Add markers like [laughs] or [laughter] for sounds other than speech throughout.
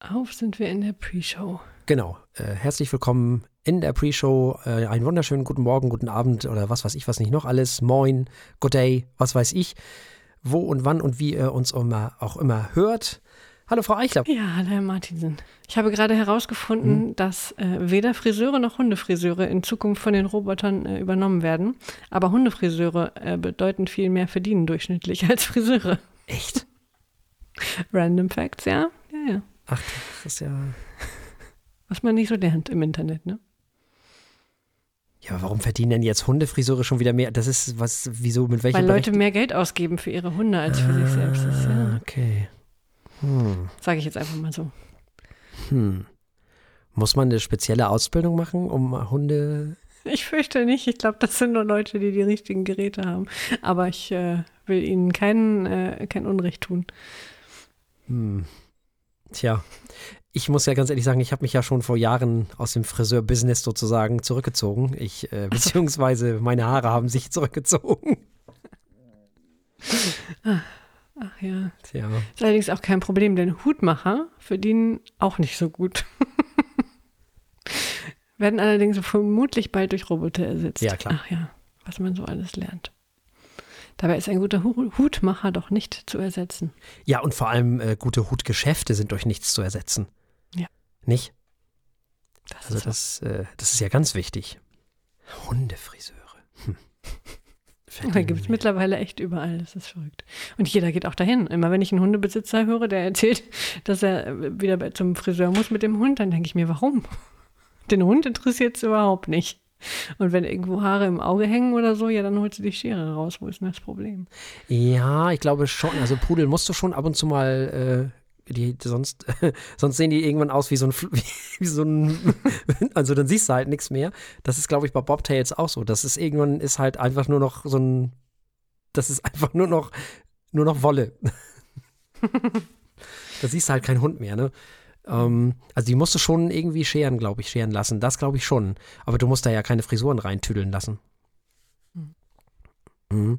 Auf sind wir in der Pre-Show. Genau. Äh, herzlich willkommen in der Pre-Show. Äh, einen wunderschönen guten Morgen, guten Abend oder was weiß ich, was nicht noch alles. Moin, good day, was weiß ich. Wo und wann und wie ihr uns immer, auch immer hört. Hallo, Frau Eichler. Ja, hallo, Herr Martinsen. Ich habe gerade herausgefunden, Hm? dass äh, weder Friseure noch Hundefriseure in Zukunft von den Robotern äh, übernommen werden. Aber Hundefriseure äh, bedeuten viel mehr verdienen durchschnittlich [laughs] als Friseure. Echt? Random Facts, ja? Ja, ja. Ach, das ist ja. Was man nicht so lernt im Internet, ne? Ja, aber warum verdienen denn jetzt Hundefriseure schon wieder mehr? Das ist was, wieso, mit welcher Weil Leute mehr Geld ausgeben für ihre Hunde als für sich selbst. Das Ah, ja, Okay. Hm. Sage ich jetzt einfach mal so. Hm. Muss man eine spezielle Ausbildung machen, um Hunde. Ich fürchte nicht. Ich glaube, das sind nur Leute, die die richtigen Geräte haben. Aber ich äh, will ihnen kein, äh, kein Unrecht tun. Hm. Tja, ich muss ja ganz ehrlich sagen, ich habe mich ja schon vor Jahren aus dem Friseur-Business sozusagen zurückgezogen. Ich, äh, [laughs] beziehungsweise meine Haare haben sich zurückgezogen. Ach ja. Tja. Ist allerdings auch kein Problem, denn Hutmacher verdienen auch nicht so gut. [laughs] Werden allerdings vermutlich bald durch Roboter ersetzt. Ja, klar. Ach ja, was man so alles lernt. Dabei ist ein guter Hu Hutmacher doch nicht zu ersetzen. Ja, und vor allem äh, gute Hutgeschäfte sind durch nichts zu ersetzen. Ja. Nicht? Das Also ist das, äh, das ist ja ganz wichtig. Hundefriseure. Hm. Da gibt es mittlerweile echt überall, das ist verrückt. Und jeder geht auch dahin. Immer wenn ich einen Hundebesitzer höre, der erzählt, [laughs] dass er äh, wieder zum Friseur muss mit dem Hund, dann denke ich mir, warum? [laughs] Den Hund interessiert es überhaupt nicht. Und wenn irgendwo Haare im Auge hängen oder so, ja, dann holst du die Schere raus. Wo ist denn das Problem? Ja, ich glaube schon. Also Pudel musst du schon ab und zu mal, äh, die, sonst, [laughs] sonst sehen die irgendwann aus wie so ein, [laughs] wie, wie so ein, [laughs] also dann siehst du halt nichts mehr. Das ist, glaube ich, bei Bobtails auch so. Das ist irgendwann ist halt einfach nur noch so ein, das ist einfach nur noch, nur noch Wolle. da siehst du halt keinen Hund mehr, ne? Ähm, also die musst du schon irgendwie scheren, glaube ich, scheren lassen. Das glaube ich schon. Aber du musst da ja keine Frisuren reintüdeln lassen. Hm. Mhm.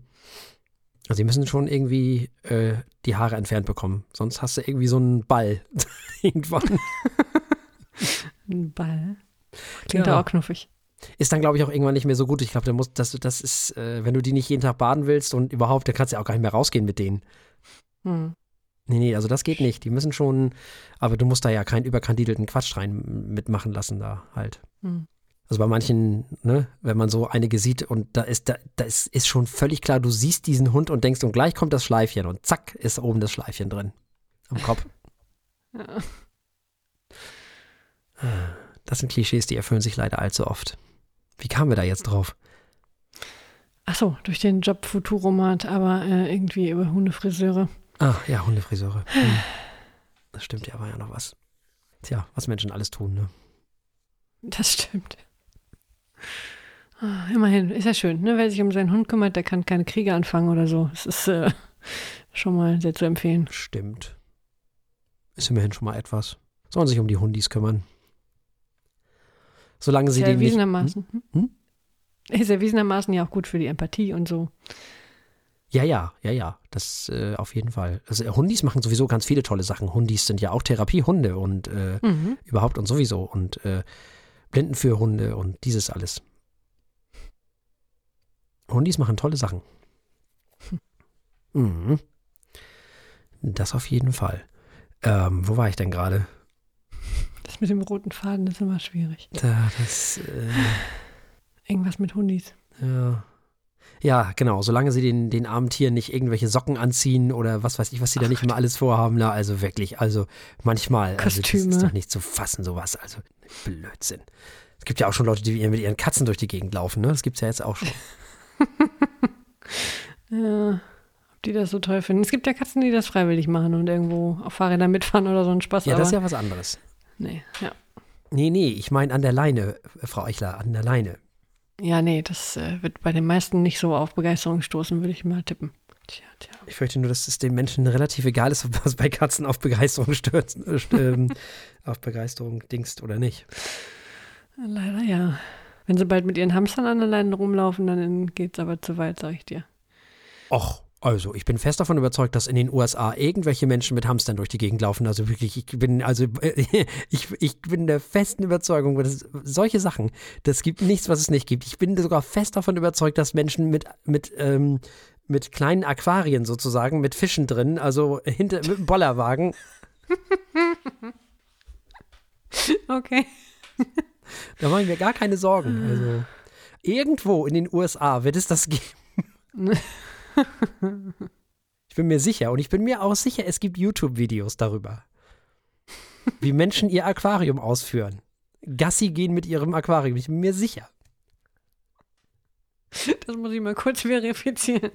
Also die müssen schon irgendwie äh, die Haare entfernt bekommen. Sonst hast du irgendwie so einen Ball [laughs] irgendwann. [laughs] Ein Ball. Klingt Ja. auch knuffig. Ist dann, glaube ich, auch irgendwann nicht mehr so gut. Ich glaube, das, das ist, äh, wenn du die nicht jeden Tag baden willst und überhaupt, dann kannst du ja auch gar nicht mehr rausgehen mit denen. Hm. Nee, nee, also das geht nicht. Die müssen schon, aber du musst da ja keinen überkandidelten Quatsch rein mitmachen lassen da halt. Hm. Also bei manchen, ne, wenn man so einige sieht und da ist, da, da ist, ist schon völlig klar, du siehst diesen Hund und denkst, und gleich kommt das Schleifchen und zack, ist oben das Schleifchen drin. Am Kopf. [laughs] Ja. Das sind Klischees, die erfüllen sich leider allzu oft. Wie kamen wir da jetzt drauf? Ach so, durch den Job Futuromat, aber äh, irgendwie über Hundefriseure. Ah, ja, Hundefriseure. Hm. Das stimmt ja, war ja noch was. Tja, was Menschen alles tun, ne? Das stimmt. Ah, immerhin, ist ja schön, ne? Wer sich um seinen Hund kümmert, der kann keine Kriege anfangen oder so. Das ist äh, schon mal sehr zu empfehlen. Stimmt. Ist immerhin schon mal etwas. Sollen sich um die Hundis kümmern. Solange sie ja die nicht. erwiesenermaßen. Hm? Hm? Ist erwiesenermaßen ja auch gut für die Empathie und so. Ja, ja, ja, ja. Das äh, auf jeden Fall. Also äh, Hundis machen sowieso ganz viele tolle Sachen. Hundis sind ja auch Therapiehunde und äh, Mhm. überhaupt und sowieso. Und äh, Blinden für Hunde und dieses alles. Hundis machen tolle Sachen. Mhm. Das auf jeden Fall. Ähm, wo war ich denn gerade? Das mit dem roten Faden ist immer schwierig. Da, das, äh, Irgendwas mit Hundis. ja. Ja, genau. Solange sie den, den armen Tieren nicht irgendwelche Socken anziehen oder was weiß ich, was sie da nicht immer alles vorhaben. Na, also wirklich, also manchmal. Also das Kostüme. ist doch nicht zu fassen, sowas. Also Blödsinn. Es gibt ja auch schon Leute, die mit ihren Katzen durch die Gegend laufen, ne? Das gibt's ja jetzt auch schon. [laughs] Ja, ob die das so toll finden. Es gibt ja Katzen, die das freiwillig machen und irgendwo auf Fahrrädern mitfahren oder so einen Spaß. Ja, aber das ist ja was anderes. nee, ja. Nee, nee, ich meine an der Leine, Frau Eichler, an der Leine. Ja, nee, das äh, wird bei den meisten nicht so auf Begeisterung stoßen, würde ich mal tippen. Tja, tja. Ich fürchte nur, dass es den Menschen relativ egal ist, ob was bei Katzen auf Begeisterung stürzt, äh, ähm, [laughs] auf Begeisterung dingst oder nicht. Leider ja. Wenn sie bald mit ihren Hamstern an der Leine rumlaufen, dann geht's aber zu weit, sag ich dir. Och, Also, ich bin fest davon überzeugt, dass in den USA irgendwelche Menschen mit Hamstern durch die Gegend laufen. Also wirklich, ich bin, also [laughs] ich, ich bin der festen Überzeugung, dass solche Sachen, das gibt nichts, was es nicht gibt. Ich bin sogar fest davon überzeugt, dass Menschen mit, mit, ähm, mit kleinen Aquarien sozusagen, mit Fischen drin, also hinter mit einem Bollerwagen. [laughs] Okay. Da mache ich mir gar keine Sorgen. Also irgendwo in den USA wird es das geben. [laughs] Ich bin mir sicher und ich bin mir auch sicher, es gibt YouTube-Videos darüber, wie Menschen ihr Aquarium ausführen. Gassi gehen mit ihrem Aquarium. Ich bin mir sicher. Das muss ich mal kurz verifizieren.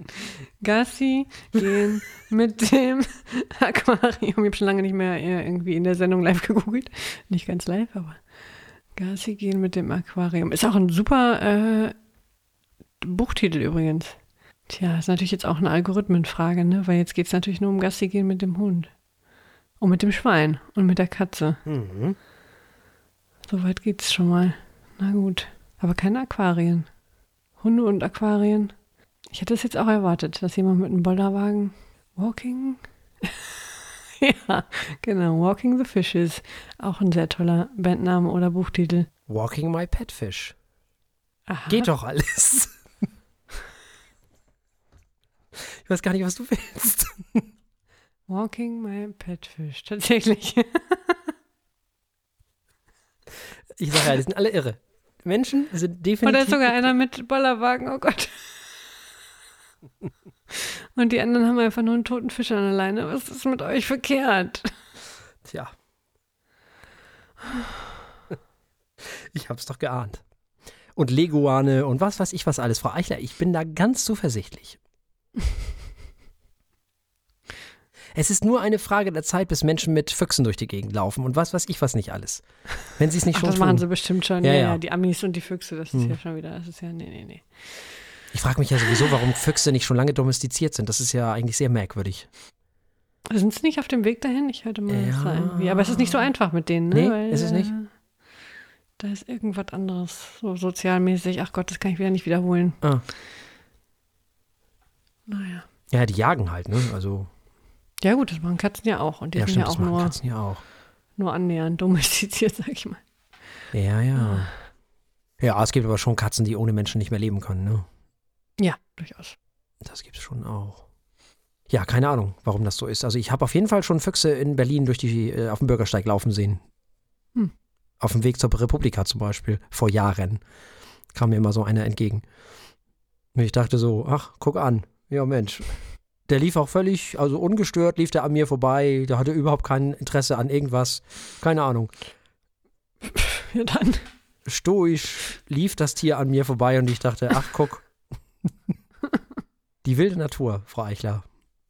Gassi gehen mit dem Aquarium. Ich habe schon lange nicht mehr äh, irgendwie in der Sendung live gegoogelt. Nicht ganz live, aber Gassi gehen mit dem Aquarium. Ist auch ein super äh, Buchtitel übrigens. Tja, ist natürlich jetzt auch eine Algorithmenfrage, ne? Weil jetzt geht es natürlich nur um Gassi gehen mit dem Hund. Und mit dem Schwein und mit der Katze. Mhm. Soweit geht's schon mal. Na gut. Aber keine Aquarien. Hunde und Aquarien. Ich hätte es jetzt auch erwartet, dass jemand mit einem Bollerwagen Walking. [laughs] ja, genau. Walking the Fishes. Auch ein sehr toller Bandname oder Buchtitel. Walking my petfish. Aha. Geht doch alles. [laughs] Ich weiß gar nicht, was du willst. [laughs] Walking my Petfish. Tatsächlich. Ich sage ja, die sind alle irre. Menschen sind definitiv. ist sogar einer mit Bollerwagen. Oh Gott. Und die anderen haben einfach nur einen toten Fisch an der Leine. Was ist mit euch verkehrt? Tja. Ich hab's doch geahnt. Und Leguane und was weiß ich was alles. Frau Eichler, ich bin da ganz zuversichtlich. [laughs] Es ist nur eine Frage der Zeit, bis Menschen mit Füchsen durch die Gegend laufen und was weiß ich was nicht alles. Wenn sie es nicht Ach, schon das tun. machen sie bestimmt schon. Ja, Ja, ja. die Amis und die Füchse, das ist Hm. ja schon wieder, das ist ja, nee, nee, nee. Ich frage mich ja sowieso, warum Füchse nicht schon lange domestiziert sind. Das ist ja eigentlich sehr merkwürdig. Sind sie nicht auf dem Weg dahin? Ich hörte mal, das Ja. irgendwie. Aber es ist nicht so einfach mit denen, ne? Nee, Weil, ist es nicht? äh, Da ist irgendwas anderes, so sozialmäßig. Ach Gott, das kann ich wieder nicht wiederholen. Ah. Naja. Ja, die jagen halt, ne? Also, Ja, gut, das machen Katzen ja auch. Und die ja, sind stimmt, ja auch nur, Katzen ja auch. nur annähernd domestiziert, [laughs] sag ich mal. Ja, ja. Ja, es gibt aber schon Katzen, die ohne Menschen nicht mehr leben können, ne? Ja, durchaus. Das gibt's schon auch. Ja, keine Ahnung, warum das so ist. Also ich habe auf jeden Fall schon Füchse in Berlin durch die, äh, auf dem Bürgersteig laufen sehen. Hm. Auf dem Weg zur Republika zum Beispiel, vor Jahren, kam mir immer so einer entgegen. Und ich dachte so, ach, guck an, ja Mensch. Der lief auch völlig, also ungestört lief der an mir vorbei, der hatte überhaupt kein Interesse an irgendwas, keine Ahnung. [laughs] Ja, dann. stoisch lief das Tier an mir vorbei und ich dachte, ach guck. [laughs] Die wilde Natur, Frau Eichler.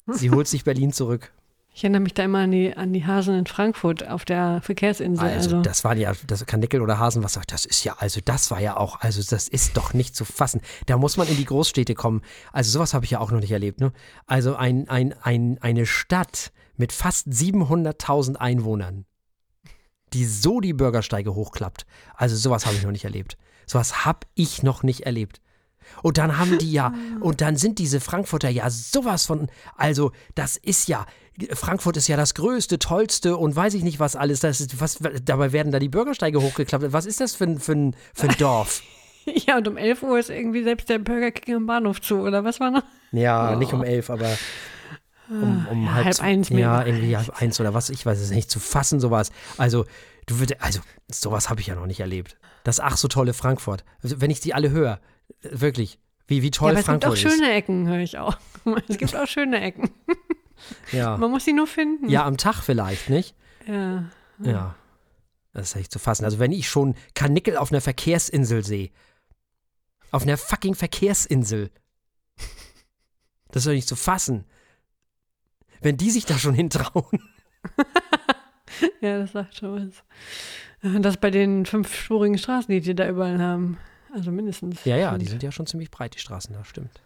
Sie holt sich Berlin zurück. Ich erinnere mich da immer an die, an die Hasen in Frankfurt auf der Verkehrsinsel. Also, Also, das waren ja, das Kanickel oder Hasen, was sagt, das ist ja, also das war ja auch, also das ist doch nicht zu fassen. Da muss man in die Großstädte kommen. Also sowas habe ich ja auch noch nicht erlebt, ne? Also ein, ein, ein, eine Stadt mit fast 700.000 Einwohnern, die so die Bürgersteige hochklappt. Also sowas habe ich noch nicht erlebt. Sowas habe ich noch nicht erlebt. Und dann haben die ja, und dann sind diese Frankfurter ja sowas von, also das ist ja, Frankfurt ist ja das größte, tollste und weiß ich nicht was alles. Das ist, was, dabei werden da die Bürgersteige hochgeklappt. Was ist das für ein, für ein, für ein Dorf? [laughs] ja, und um 11 Uhr ist irgendwie selbst der Burger King am Bahnhof zu, oder was war noch? Ja, Oh. nicht um elf, aber um, um Ja, halb, halb zu- eins Ja, irgendwie halb eins oder was, ich weiß es nicht, zu fassen sowas. Also, du würdest, also, sowas habe ich ja noch nicht erlebt. Das ach so tolle Frankfurt. Also, wenn ich die alle höre, wirklich, wie, wie toll ja, aber es gibt Frankfurt auch schöne Ecken, höre ich auch. [laughs] Es gibt auch schöne Ecken. [laughs] Ja. Man muss sie nur finden. ja, am Tag vielleicht, nicht? Ja. Ja. Das ist echt zu fassen. Also, wenn ich schon Kanickel auf einer Verkehrsinsel sehe, auf einer fucking Verkehrsinsel, das ist doch nicht zu fassen. Wenn die sich da schon hintrauen. [laughs] Ja, das sagt schon was. Das bei den fünfspurigen Straßen, die die da überall haben. Also mindestens. Ja, ja, die sind ja schon ziemlich breit, die Straßen, das stimmt.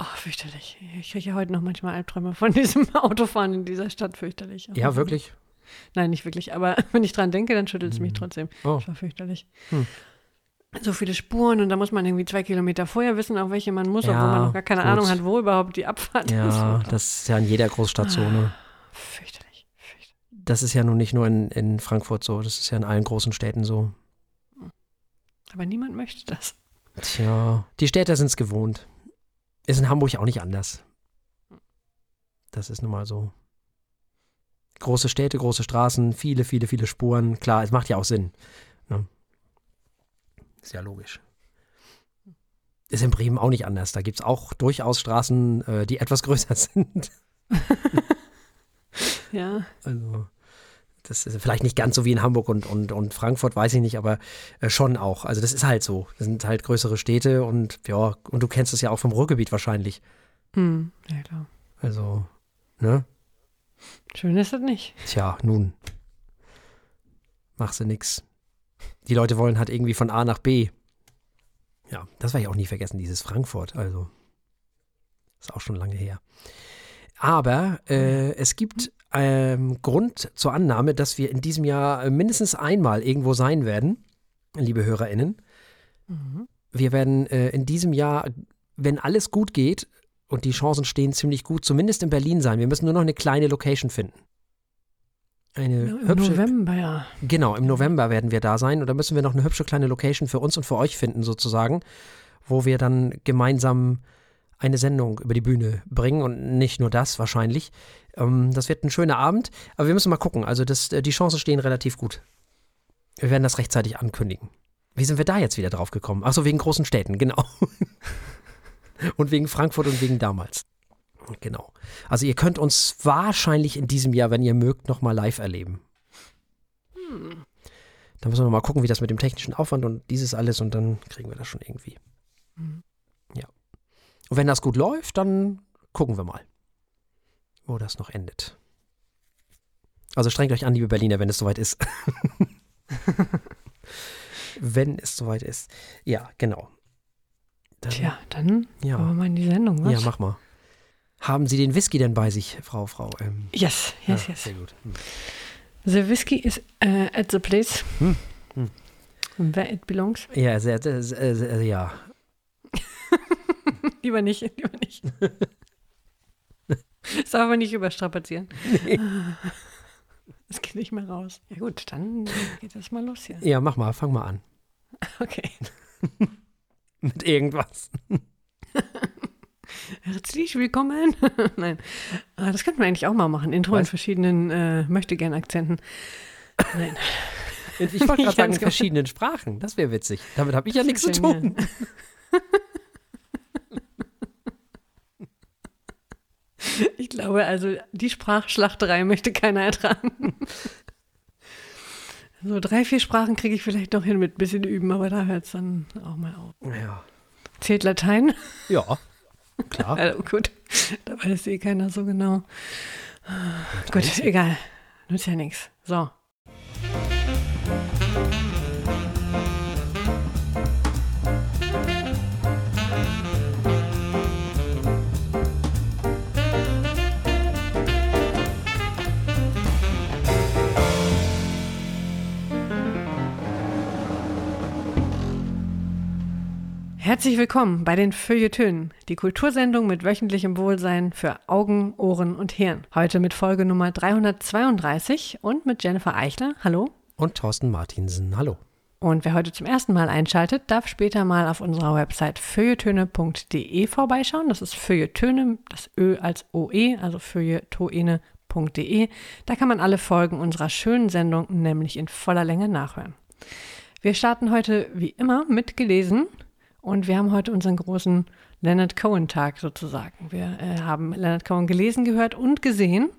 Ach, fürchterlich. Ich kriege ja heute noch manchmal Albträume von [laughs] diesem Autofahren in dieser Stadt, fürchterlich. Ja, wirklich. Nein, nicht wirklich. Aber [laughs] wenn ich dran denke, dann schüttelt es mich trotzdem. Oh. Das war fürchterlich. Hm. so viele Spuren und da muss man irgendwie zwei Kilometer vorher wissen, auf welche man muss, Ja, obwohl man noch gar keine gut. Ahnung hat, wo überhaupt die Abfahrt Ja, ist. das ist ja in jeder Großstadt so, ne? Fürchterlich. fürchterlich. Das ist ja nun nicht nur in, in Frankfurt so, das ist ja in allen großen Städten so. Aber niemand möchte das. Tja, die Städter sind es gewohnt. Ist in Hamburg auch nicht anders. Das ist nun mal so. Große Städte, große Straßen, viele, viele, viele Spuren. Klar, es macht ja auch Sinn. Ne? Ist ja logisch. Ist in Bremen auch nicht anders. Da gibt es auch durchaus Straßen, äh, die etwas [laughs] größer sind. [laughs] Ja. Also, das ist vielleicht nicht ganz so wie in Hamburg und, und, und Frankfurt, weiß ich nicht, aber äh, schon auch. Also, das ist halt so. Das sind halt größere Städte und ja, und du kennst es ja auch vom Ruhrgebiet wahrscheinlich. Hm. Ja, klar. Also, ne? Schön ist das nicht. Tja, nun. Machst du nix. Die Leute wollen halt irgendwie von A nach B. Ja, das werde ich auch nie vergessen, dieses Frankfurt. Also, ist auch schon lange her. Aber äh, es gibt ähm, Grund zur Annahme, dass wir in diesem Jahr mindestens einmal irgendwo sein werden, liebe HörerInnen. Mhm. Wir werden äh, in diesem Jahr, wenn alles gut geht und die Chancen stehen ziemlich gut, zumindest in Berlin sein. Wir müssen nur noch eine kleine Location finden. Eine Ja, Im hübsche, November, ja. Genau, im November werden wir da sein und da müssen wir noch eine hübsche kleine Location für uns und für euch finden, sozusagen, wo wir dann gemeinsam eine Sendung über die Bühne bringen und nicht nur das wahrscheinlich. Ähm, das wird ein schöner Abend, aber wir müssen mal gucken. Also das, äh, die Chancen stehen relativ gut. Wir werden das rechtzeitig ankündigen. Wie sind wir da jetzt wieder drauf gekommen? Achso, wegen großen Städten, genau. [laughs] und wegen Frankfurt und wegen damals. Genau. Also ihr könnt uns wahrscheinlich in diesem Jahr, wenn ihr mögt, nochmal live erleben. Da müssen wir mal gucken, wie das mit dem technischen Aufwand und dieses alles und dann kriegen wir das schon irgendwie. Mhm. Und wenn das gut läuft, dann gucken wir mal, wo das noch endet. Also strengt euch an, liebe Berliner, wenn es soweit ist. [laughs] wenn es soweit ist. Ja, genau. Dann, Tja, dann ja. wir mal in die Sendung, was? ja, mach mal. Haben Sie den Whisky denn bei sich, Frau, Frau? Ähm, Yes, yes, ja, yes. Sehr gut. Hm. The whiskey is uh, at the place Hm, hm. where it belongs. Ja, sehr, sehr, sehr, sehr, ja. [laughs] [laughs] Lieber nicht, lieber nicht. [laughs] Das darf man nicht überstrapazieren. [laughs] Das geht nicht mehr raus. Ja gut, dann geht das mal los hier. Ja, mach mal, fang mal an. Okay. Mit irgendwas. Herzlich willkommen. Nein, Ah, das könnten wir eigentlich auch mal machen. Intro in Was? verschiedenen äh, Möchtegern-Akzenten. Nein. Ich wollte gerade sagen, in verschiedenen Sprachen. Das wäre witzig. Damit habe ich ja nichts zu tun. [laughs] Ich glaube, also die Sprachschlachterei möchte keiner ertragen. [laughs] So drei, vier Sprachen kriege ich vielleicht noch hin mit ein bisschen üben, aber da hört es dann auch mal auf. Ja. Zählt Latein? Ja, [laughs] klar. Also gut, da weiß eh keiner so genau. Gut, egal. Nützt ja nichts. So. Herzlich willkommen bei den Feuilletönen, die Kultursendung mit wöchentlichem Wohlsein für Augen, Ohren und Hirn. Heute mit Folge Nummer 332 und mit Jennifer Eichler. Hallo. Und Thorsten Martinsen. Hallo. Und wer heute zum ersten Mal einschaltet, darf später mal auf unserer Website feuilletöne.de vorbeischauen. Das ist Feuilletöne, das Ö als OE, also feuilletoene.de. Da kann man alle Folgen unserer schönen Sendung nämlich in voller Länge nachhören. Wir starten heute wie immer mit gelesen und wir haben heute unseren großen Leonard Cohen-Tag sozusagen. Wir äh, haben Leonard Cohen gelesen, gehört und gesehen.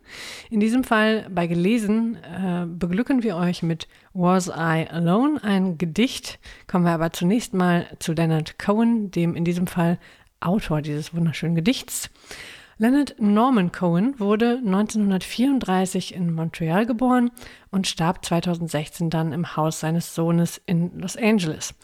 In diesem Fall bei gelesen äh, beglücken wir euch mit Was I Alone, ein Gedicht. Kommen wir aber zunächst mal zu Leonard Cohen, dem in diesem Fall Autor dieses wunderschönen Gedichts. Leonard Norman Cohen wurde 1934 in Montreal geboren und starb 2016 dann im Haus seines Sohnes in Los Angeles.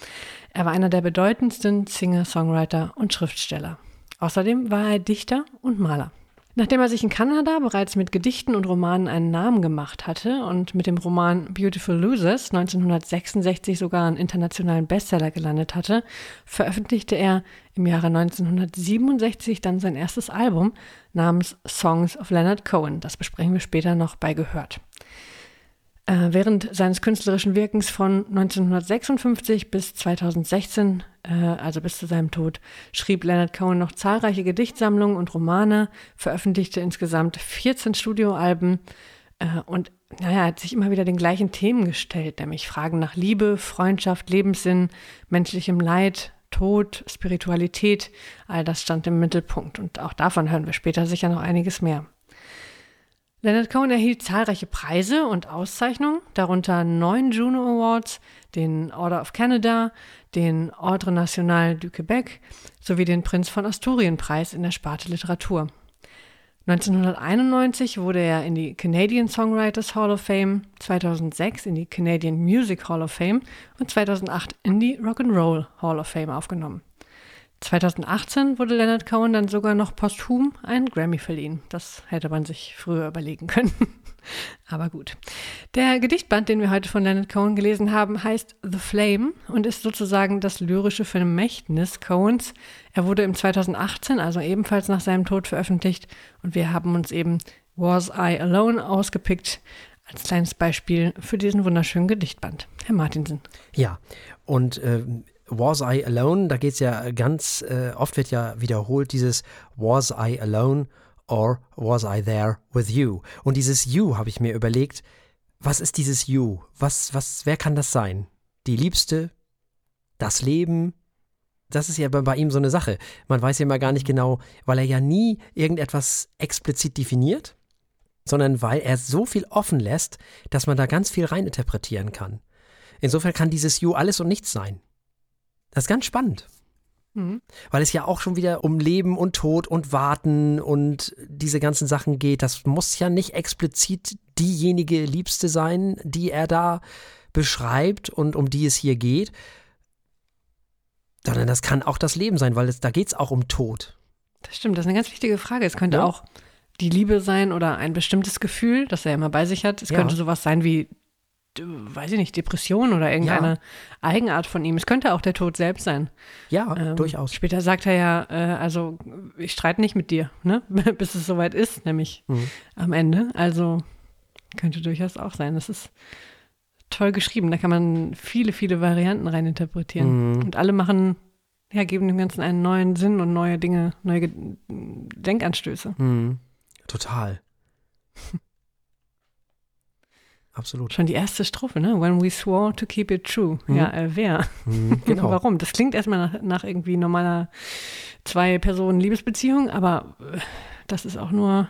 Er war einer der bedeutendsten Singer, Songwriter und Schriftsteller. Außerdem war er Dichter und Maler. Nachdem er sich in Kanada bereits mit Gedichten und Romanen einen Namen gemacht hatte und mit dem Roman Beautiful Losers 1966 sogar einen internationalen Bestseller gelandet hatte, veröffentlichte er im Jahre 1967 dann sein erstes Album namens Songs of Leonard Cohen. Das besprechen wir später noch bei Gehört. Äh, während seines künstlerischen Wirkens von 1956 bis 2016, äh, also bis zu seinem Tod, schrieb Leonard Cohen noch zahlreiche Gedichtsammlungen und Romane, veröffentlichte insgesamt 14 Studioalben äh, und naja, hat sich immer wieder den gleichen Themen gestellt, nämlich Fragen nach Liebe, Freundschaft, Lebenssinn, menschlichem Leid, Tod, Spiritualität, all das stand im Mittelpunkt und auch davon hören wir später sicher noch einiges mehr. Leonard Cohen erhielt zahlreiche Preise und Auszeichnungen, darunter neun Juno Awards, den Order of Canada, den Ordre National du Québec sowie den Prinz von Asturien Preis in der Sparte Literatur. 1991 wurde er in die Canadian Songwriters Hall of Fame, 2006 in die Canadian Music Hall of Fame und 2008 in die Rock'n'Roll Hall of Fame aufgenommen. 2018 wurde Leonard Cohen dann sogar noch posthum einen Grammy verliehen. Das hätte man sich früher überlegen können. [laughs] Aber gut. Der Gedichtband, den wir heute von Leonard Cohen gelesen haben, heißt The Flame und ist sozusagen das lyrische Vermächtnis Cohens. Er wurde im 2018, also ebenfalls nach seinem Tod, veröffentlicht und wir haben uns eben Was I Alone ausgepickt als kleines Beispiel für diesen wunderschönen Gedichtband. Herr Martinsen. Ja, und äh, Was I Alone, da geht es ja ganz, äh, oft wird ja wiederholt dieses Was I Alone or Was I There with You? Und dieses You habe ich mir überlegt, was ist dieses You? Was, was, wer kann das sein? Die Liebste? Das Leben? Das ist ja bei, bei ihm so eine Sache. Man weiß ja immer gar nicht genau, weil er ja nie irgendetwas explizit definiert, sondern weil er so viel offen lässt, dass man da ganz viel reininterpretieren kann. Insofern kann dieses You alles und nichts sein. Das ist ganz spannend. Mhm. Weil es ja auch schon wieder um Leben und Tod und Warten und diese ganzen Sachen geht. Das muss ja nicht explizit diejenige Liebste sein, die er da beschreibt und um die es hier geht, sondern das kann auch das Leben sein, weil es, da geht es auch um Tod. Das stimmt, das ist eine ganz wichtige Frage. Es könnte ja. auch die Liebe sein oder ein bestimmtes Gefühl, das er immer bei sich hat. Es ja. könnte sowas sein wie weiß ich nicht, Depression oder irgendeine ja. Eigenart von ihm. Es könnte auch der Tod selbst sein. Ja, ähm, durchaus. Später sagt er ja, äh, also ich streite nicht mit dir, ne? [laughs] bis es soweit ist, nämlich mhm. am Ende. Also könnte durchaus auch sein. Das ist toll geschrieben. Da kann man viele, viele Varianten reininterpretieren. Mhm. Und alle machen, ja, geben dem Ganzen einen neuen Sinn und neue Dinge, neue Denkanstöße. Mhm. Total. Absolut. Schon die erste Strophe, ne? When we swore to keep it true. Mhm. Ja, äh, wer? Mhm, [laughs] genau. Warum? Das klingt erstmal nach, nach irgendwie normaler Zwei-Personen-Liebesbeziehung, aber äh, das ist auch nur,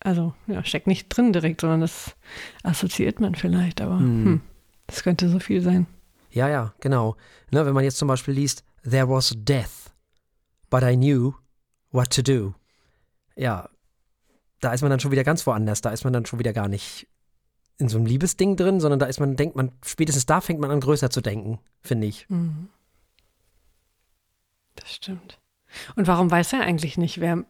also, ja, steckt nicht drin direkt, sondern das assoziiert man vielleicht, aber mhm. hm, das könnte so viel sein. Ja, ja, genau. Ne, wenn man jetzt zum Beispiel liest, There was death, but I knew what to do. Ja, da ist man dann schon wieder ganz woanders. Da ist man dann schon wieder gar nicht in so einem Liebesding drin, sondern da ist man, denkt man, spätestens da fängt man an, größer zu denken, finde ich. Mhm. Das stimmt. Und warum weiß er eigentlich nicht, wer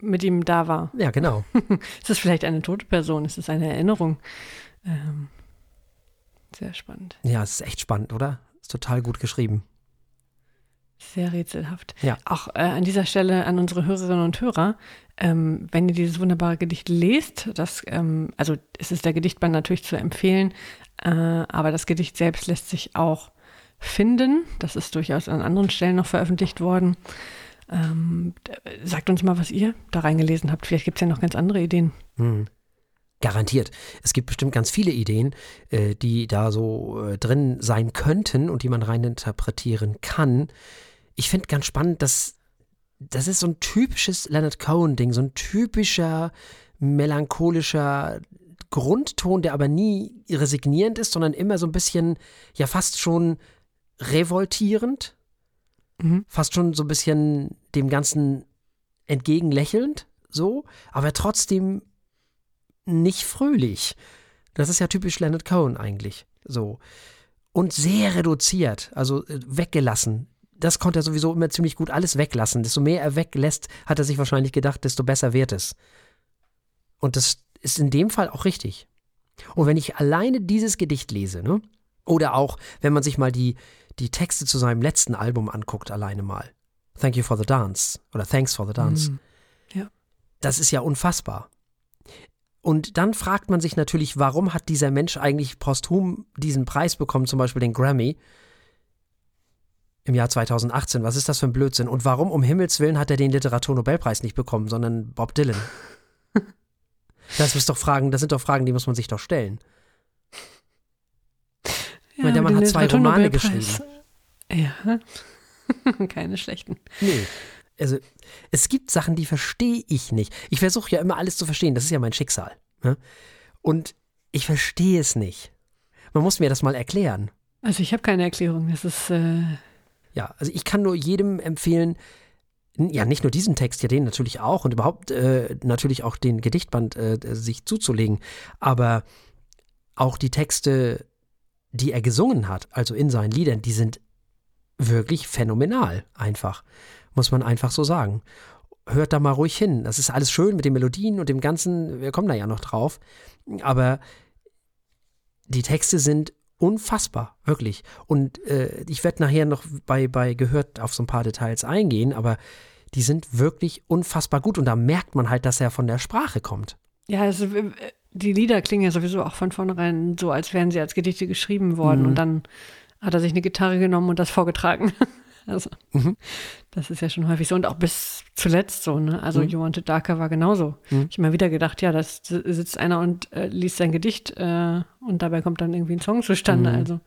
mit ihm da war? Ja, genau. [laughs] ist es vielleicht eine tote Person? Ist es eine Erinnerung? Ähm, sehr spannend. Ja, es ist echt spannend, oder? Ist total gut geschrieben. Sehr rätselhaft. Ja. Auch äh, an dieser Stelle an unsere Hörerinnen und Hörer, ähm, wenn ihr dieses wunderbare Gedicht lest, das, ähm, also es ist der Gedichtband natürlich zu empfehlen, äh, aber das Gedicht selbst lässt sich auch finden. Das ist durchaus an anderen Stellen noch veröffentlicht worden. Ähm, sagt uns mal, was ihr da reingelesen habt. Vielleicht gibt es ja noch ganz andere Ideen. Hm. Garantiert. Es gibt bestimmt ganz viele Ideen, äh, die da so äh, drin sein könnten und die man reininterpretieren kann. Ich finde ganz spannend, dass das ist so ein typisches Leonard Cohen-Ding, so ein typischer melancholischer Grundton, der aber nie resignierend ist, sondern immer so ein bisschen, ja, fast schon revoltierend, mhm. fast schon so ein bisschen dem Ganzen entgegenlächelnd, so, aber trotzdem nicht fröhlich. Das ist ja typisch Leonard Cohen eigentlich, so. Und sehr reduziert, also äh, weggelassen, das konnte er sowieso immer ziemlich gut alles weglassen. Desto mehr er weglässt, hat er sich wahrscheinlich gedacht, desto besser wird es. Und das ist in dem Fall auch richtig. Und wenn ich alleine dieses Gedicht lese, ne? Oder auch, wenn man sich mal die, die Texte zu seinem letzten Album anguckt, alleine mal. Thank you for the dance oder Thanks for the dance. Mhm. Ja. Das ist ja unfassbar. Und dann fragt man sich natürlich, warum hat dieser Mensch eigentlich posthum diesen Preis bekommen, zum Beispiel den Grammy im Jahr 2018? Was ist das für ein Blödsinn? Und warum um Himmels Willen hat er den Literaturnobelpreis nicht bekommen, sondern Bob Dylan? [laughs] Das, ist doch Fragen, das sind doch Fragen, die muss man sich doch stellen. Ja, der Mann hat zwei Romane geschrieben. Ja, [laughs] keine schlechten. Nee. Also, es gibt Sachen, die verstehe ich nicht. Ich versuche ja immer alles zu verstehen. Das ist ja mein Schicksal. Ne? Und ich verstehe es nicht. Man muss mir das mal erklären. Also, ich habe keine Erklärung. Das ist. Äh ja, also ich kann nur jedem empfehlen, ja, nicht nur diesen Text, ja, den natürlich auch und überhaupt äh, natürlich auch den Gedichtband äh, sich zuzulegen, aber auch die Texte, die er gesungen hat, also in seinen Liedern, die sind wirklich phänomenal, einfach. Muss man einfach so sagen. Hört da mal ruhig hin. Das ist alles schön mit den Melodien und dem Ganzen. Wir kommen da ja noch drauf. Aber die Texte sind unfassbar, wirklich. Und äh, ich werde nachher noch bei, bei Gehört auf so ein paar Details eingehen, aber die sind wirklich unfassbar gut. Und da merkt man halt, dass er von der Sprache kommt. Ja, also die Lieder klingen ja sowieso auch von vornherein so, als wären sie als Gedichte geschrieben worden. Mhm. Und dann hat er sich eine Gitarre genommen und das vorgetragen. [laughs] Also, mhm. das ist ja schon häufig so. Und auch bis zuletzt so, ne? Also, mhm. You Wanted Darker war genauso. Mhm. Ich habe mir wieder gedacht, ja, da sitzt einer und äh, liest sein Gedicht äh, und dabei kommt dann irgendwie ein Song zustande. Mhm. Also,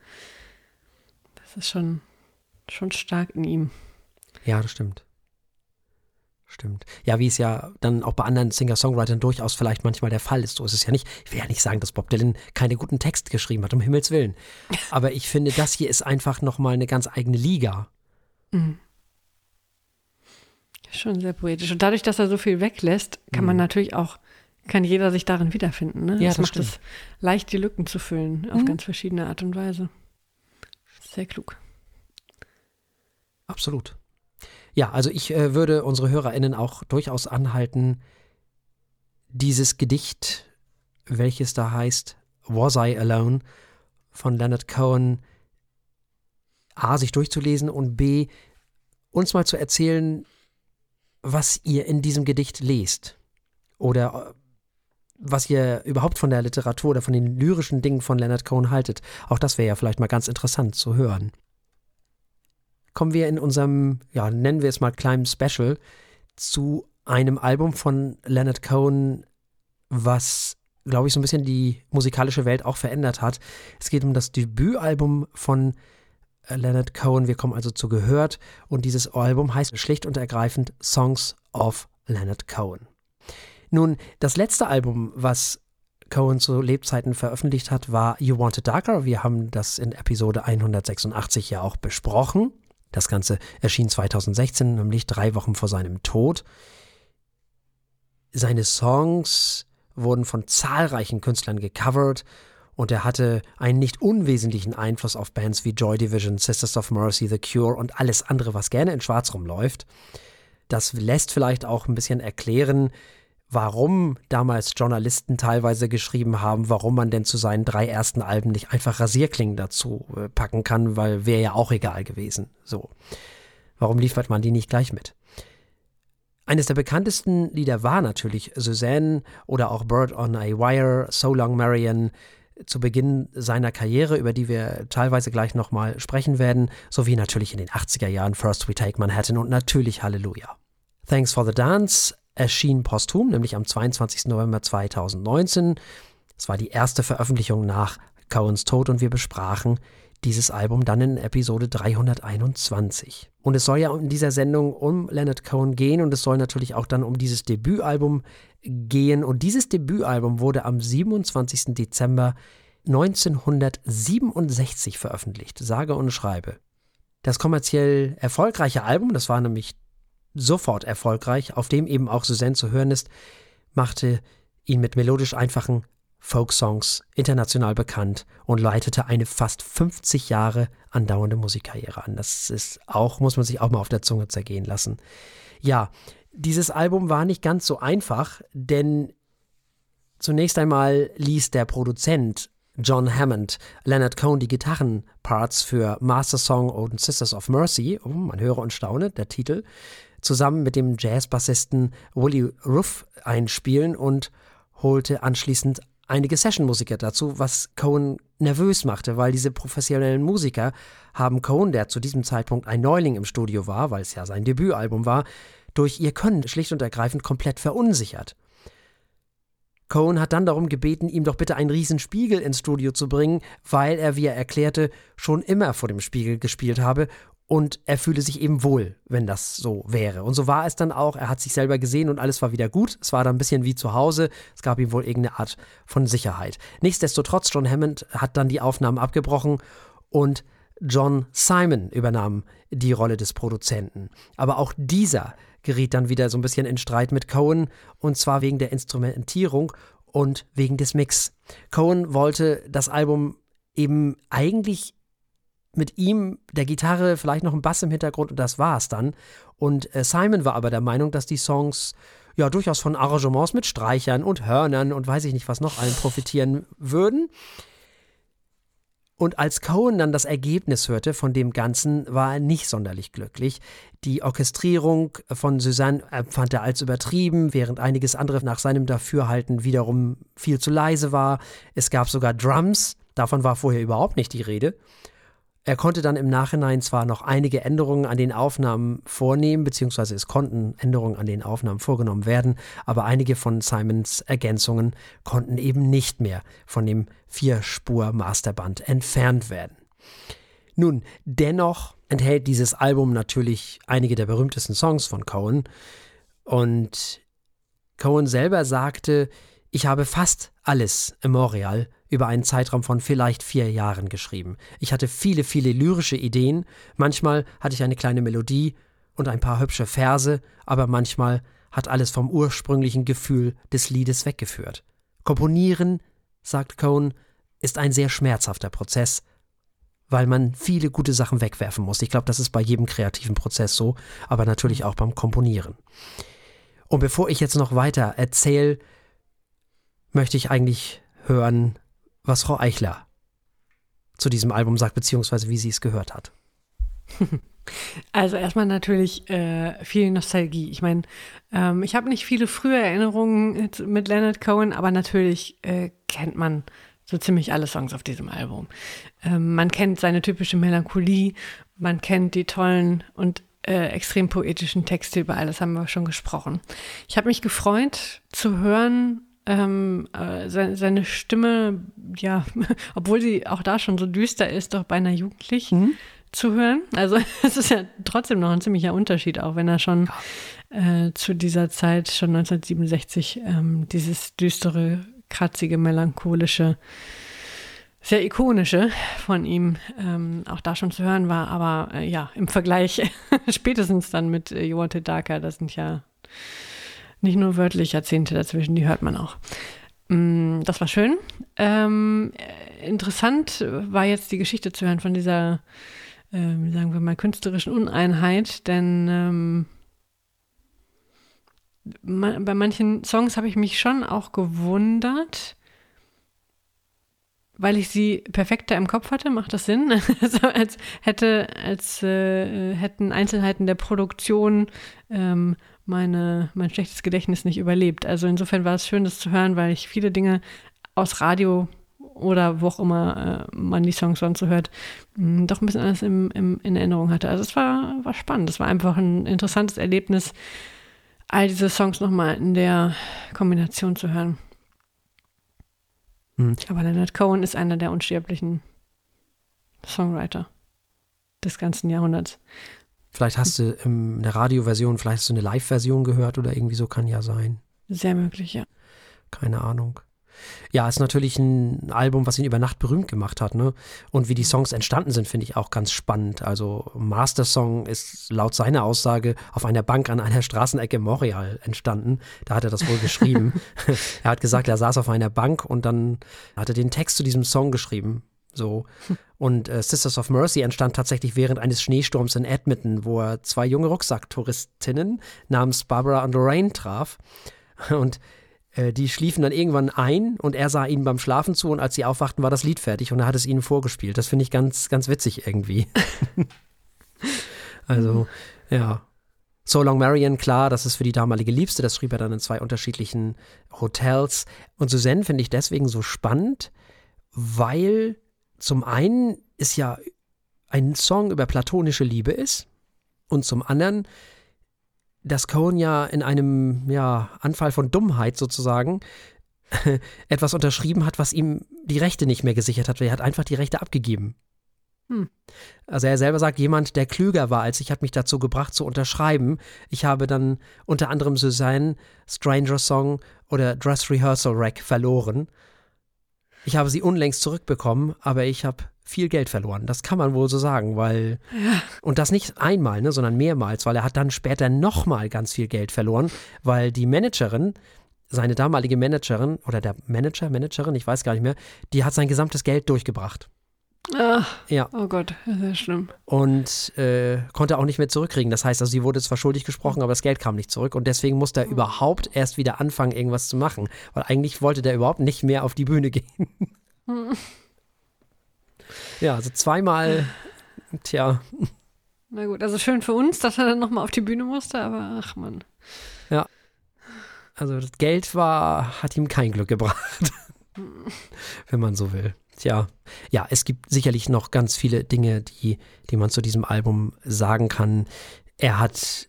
das ist schon, schon stark in ihm. Ja, das stimmt. Stimmt. Ja, wie es ja dann auch bei anderen Singer-Songwritern durchaus vielleicht manchmal der Fall ist. So ist es ja nicht. Ich will ja nicht sagen, dass Bob Dylan keine guten Texte geschrieben hat, um Himmels Willen. Aber ich finde, das hier ist einfach nochmal eine ganz eigene Liga. Mhm. Schon sehr poetisch. Und dadurch, dass er so viel weglässt, kann man mhm. natürlich auch, kann jeder sich darin wiederfinden. Ne? Ja, das, das macht es leicht, die Lücken zu füllen, auf mhm. ganz verschiedene Art und Weise. Sehr klug. Absolut. Ja, also ich äh, würde unsere HörerInnen auch durchaus anhalten, dieses Gedicht, welches da heißt Was I Alone von Leonard Cohen, A, sich durchzulesen und B, uns mal zu erzählen, was ihr in diesem Gedicht lest. Oder äh, was ihr überhaupt von der Literatur oder von den lyrischen Dingen von Leonard Cohen haltet. Auch das wäre ja vielleicht mal ganz interessant zu hören. Kommen wir in unserem, ja, nennen wir es mal kleinen Special zu einem Album von Leonard Cohen, was, glaube ich, so ein bisschen die musikalische Welt auch verändert hat. Es geht um das Debütalbum von Leonard Cohen. Wir kommen also zu Gehört und dieses Album heißt schlicht und ergreifend Songs of Leonard Cohen. Nun, das letzte Album, was Cohen zu Lebzeiten veröffentlicht hat, war You Want It Darker. Wir haben das in Episode 186 ja auch besprochen. Das Ganze erschien 2016, nämlich drei Wochen vor seinem Tod. Seine Songs wurden von zahlreichen Künstlern gecovert und er hatte einen nicht unwesentlichen Einfluss auf Bands wie Joy Division, Sisters of Mercy, The Cure und alles andere, was gerne in Schwarz rumläuft. Das lässt vielleicht auch ein bisschen erklären, warum damals Journalisten teilweise geschrieben haben, warum man denn zu seinen drei ersten Alben nicht einfach Rasierklingen dazu äh, packen kann, weil wäre ja auch egal gewesen. So. Warum liefert man die nicht gleich mit? Eines der bekanntesten Lieder war natürlich Suzanne oder auch Bird on a Wire, So Long Marian, zu Beginn seiner Karriere, über die wir teilweise gleich nochmal sprechen werden, sowie natürlich in den 80er Jahren First We Take Manhattan und natürlich Halleluja. Thanks for the Dance erschien posthum, nämlich am 22. November 2019. Es war die erste Veröffentlichung nach Cohens Tod und wir besprachen dieses Album dann in Episode 321. Und es soll ja in dieser Sendung um Leonard Cohen gehen und es soll natürlich auch dann um dieses Debütalbum gehen. Und dieses Debütalbum wurde am 27. Dezember 1967 veröffentlicht, sage und schreibe. Das kommerziell erfolgreiche Album, das war nämlich sofort erfolgreich, auf dem eben auch Suzanne zu hören ist, machte ihn mit melodisch einfachen Folksongs, international bekannt und leitete eine fast 50 Jahre andauernde Musikkarriere an. Das ist auch, muss man sich auch mal auf der Zunge zergehen lassen. Ja, dieses Album war nicht ganz so einfach, denn zunächst einmal ließ der Produzent John Hammond, Leonard Cohen die Gitarrenparts für Master Song und Sisters of Mercy, oh, man höre und staune, der Titel, zusammen mit dem Jazzbassisten Willie Ruff einspielen und holte anschließend einige Sessionmusiker dazu, was Cohen nervös machte, weil diese professionellen Musiker haben Cohen, der zu diesem Zeitpunkt ein Neuling im Studio war, weil es ja sein Debütalbum war, durch ihr Können schlicht und ergreifend komplett verunsichert. Cohen hat dann darum gebeten, ihm doch bitte einen riesen Spiegel ins Studio zu bringen, weil er, wie er erklärte, schon immer vor dem Spiegel gespielt habe und er fühle sich eben wohl, wenn das so wäre. Und so war es dann auch. Er hat sich selber gesehen und alles war wieder gut. Es war dann ein bisschen wie zu Hause. Es gab ihm wohl irgendeine Art von Sicherheit. Nichtsdestotrotz, John Hammond hat dann die Aufnahmen abgebrochen und John Simon übernahm die Rolle des Produzenten. Aber auch dieser geriet dann wieder so ein bisschen in Streit mit Cohen und zwar wegen der Instrumentierung und wegen des Mix. Cohen wollte das Album eben eigentlich mit ihm, der Gitarre, vielleicht noch ein Bass im Hintergrund und das war es dann. Und äh, Simon war aber der Meinung, dass die Songs ja durchaus von Arrangements mit Streichern und Hörnern und weiß ich nicht was noch allen profitieren würden. Und als Cohen dann das Ergebnis hörte von dem Ganzen, war er nicht sonderlich glücklich. Die Orchestrierung von Suzanne fand er als übertrieben, während einiges andere nach seinem Dafürhalten wiederum viel zu leise war. Es gab sogar Drums, davon war vorher überhaupt nicht die Rede. Er konnte dann im Nachhinein zwar noch einige Änderungen an den Aufnahmen vornehmen, beziehungsweise es konnten Änderungen an den Aufnahmen vorgenommen werden, aber einige von Simons Ergänzungen konnten eben nicht mehr von dem Vierspur-Masterband entfernt werden. Nun, dennoch enthält dieses Album natürlich einige der berühmtesten Songs von Cohen und Cohen selber sagte, ich habe fast alles im Montreal über einen Zeitraum von vielleicht vier Jahren geschrieben. Ich hatte viele, viele lyrische Ideen, manchmal hatte ich eine kleine Melodie und ein paar hübsche Verse, aber manchmal hat alles vom ursprünglichen Gefühl des Liedes weggeführt. Komponieren, sagt Cohn, ist ein sehr schmerzhafter Prozess, weil man viele gute Sachen wegwerfen muss. Ich glaube, das ist bei jedem kreativen Prozess so, aber natürlich auch beim Komponieren. Und bevor ich jetzt noch weiter erzähle, möchte ich eigentlich hören, was Frau Eichler zu diesem Album sagt, beziehungsweise wie sie es gehört hat. Also erstmal natürlich äh, viel Nostalgie. Ich meine, ähm, ich habe nicht viele frühe Erinnerungen mit Leonard Cohen, aber natürlich äh, kennt man so ziemlich alle Songs auf diesem Album. Ähm, man kennt seine typische Melancholie, man kennt die tollen und äh, extrem poetischen Texte, über alles haben wir schon gesprochen. Ich habe mich gefreut zu hören, ähm, äh, seine, seine Stimme, ja, [laughs] obwohl sie auch da schon so düster ist, doch beinahe jugendlich mhm. zu hören. Also [laughs] es ist ja trotzdem noch ein ziemlicher Unterschied, auch wenn er schon äh, zu dieser Zeit, schon 1967, ähm, dieses düstere, kratzige, melancholische, sehr ikonische von ihm ähm, auch da schon zu hören war. Aber äh, ja, im Vergleich [laughs] spätestens dann mit äh, Wanted Darker, das sind ja nicht nur wörtlich Jahrzehnte dazwischen, die hört man auch. Mm, das war schön. Ähm, interessant war jetzt die Geschichte zu hören von dieser, äh, sagen wir mal, künstlerischen Uneinheit, denn ähm, bei manchen Songs habe ich mich schon auch gewundert, weil ich sie perfekter im Kopf hatte, macht das Sinn? [laughs] Also als hätte, als äh, hätten Einzelheiten der Produktion ähm, meine, mein schlechtes Gedächtnis nicht überlebt. Also insofern war es schön, das zu hören, weil ich viele Dinge aus Radio oder wo auch immer äh, man die Songs sonst so hört, mh, doch ein bisschen anders im, im, in Erinnerung hatte. Also es war, war spannend. Es war einfach ein interessantes Erlebnis, all diese Songs nochmal in der Kombination zu hören. Mhm. Aber Leonard Cohen ist einer der unsterblichen Songwriter des ganzen Jahrhunderts. Vielleicht hast du in der Radioversion, vielleicht hast du eine Live-Version gehört oder irgendwie so kann ja sein. Sehr möglich, ja. Keine Ahnung. Ja, ist natürlich ein Album, was ihn über Nacht berühmt gemacht hat, ne? Und wie die Songs entstanden sind, finde ich auch ganz spannend. Also Master Song ist laut seiner Aussage auf einer Bank an einer Straßenecke Montreal entstanden. Da hat er das wohl geschrieben. [laughs] er hat gesagt, er saß auf einer Bank und dann hat er den Text zu diesem Song geschrieben. So. Und äh, Sisters of Mercy entstand tatsächlich während eines Schneesturms in Edmonton, wo er zwei junge Rucksacktouristinnen namens Barbara und Lorraine traf. Und äh, die schliefen dann irgendwann ein und er sah ihnen beim Schlafen zu und als sie aufwachten, war das Lied fertig und er hat es ihnen vorgespielt. Das finde ich ganz, ganz witzig irgendwie. [laughs] also, ja. So Long Marion, klar, das ist für die damalige Liebste, das schrieb er dann in zwei unterschiedlichen Hotels. Und Suzanne finde ich deswegen so spannend, weil zum einen ist ja ein Song über platonische Liebe ist und zum anderen dass Cohen ja in einem ja, Anfall von Dummheit sozusagen [laughs] etwas unterschrieben hat, was ihm die Rechte nicht mehr gesichert hat. Er hat einfach die Rechte abgegeben. Hm. Also er selber sagt, jemand, der klüger war als ich, hat mich dazu gebracht zu unterschreiben. Ich habe dann unter anderem Suzanne, Stranger Song oder Dress Rehearsal Rack verloren. Ich habe sie unlängst zurückbekommen, aber ich habe viel Geld verloren. Das kann man wohl so sagen, weil ja. und das nicht einmal, ne, sondern mehrmals, weil er hat dann später nochmal ganz viel Geld verloren, weil die Managerin, seine damalige Managerin oder der Manager, Managerin, ich weiß gar nicht mehr, die hat sein gesamtes Geld durchgebracht. Ach, ja. Oh Gott, sehr schlimm. Und äh, konnte auch nicht mehr zurückkriegen. Das heißt, also sie wurde zwar schuldig gesprochen, aber das Geld kam nicht zurück. Und deswegen musste er mhm. überhaupt erst wieder anfangen, irgendwas zu machen. Weil eigentlich wollte der überhaupt nicht mehr auf die Bühne [laughs] gehen. Mhm. Ja, also zweimal, tja. Na gut, also schön für uns, dass er dann nochmal auf die Bühne musste, aber ach man. Ja. Also das Geld war, hat ihm kein Glück gebracht. Wenn man so will. Tja, ja, es gibt sicherlich noch ganz viele Dinge, die, die man zu diesem Album sagen kann. Er hat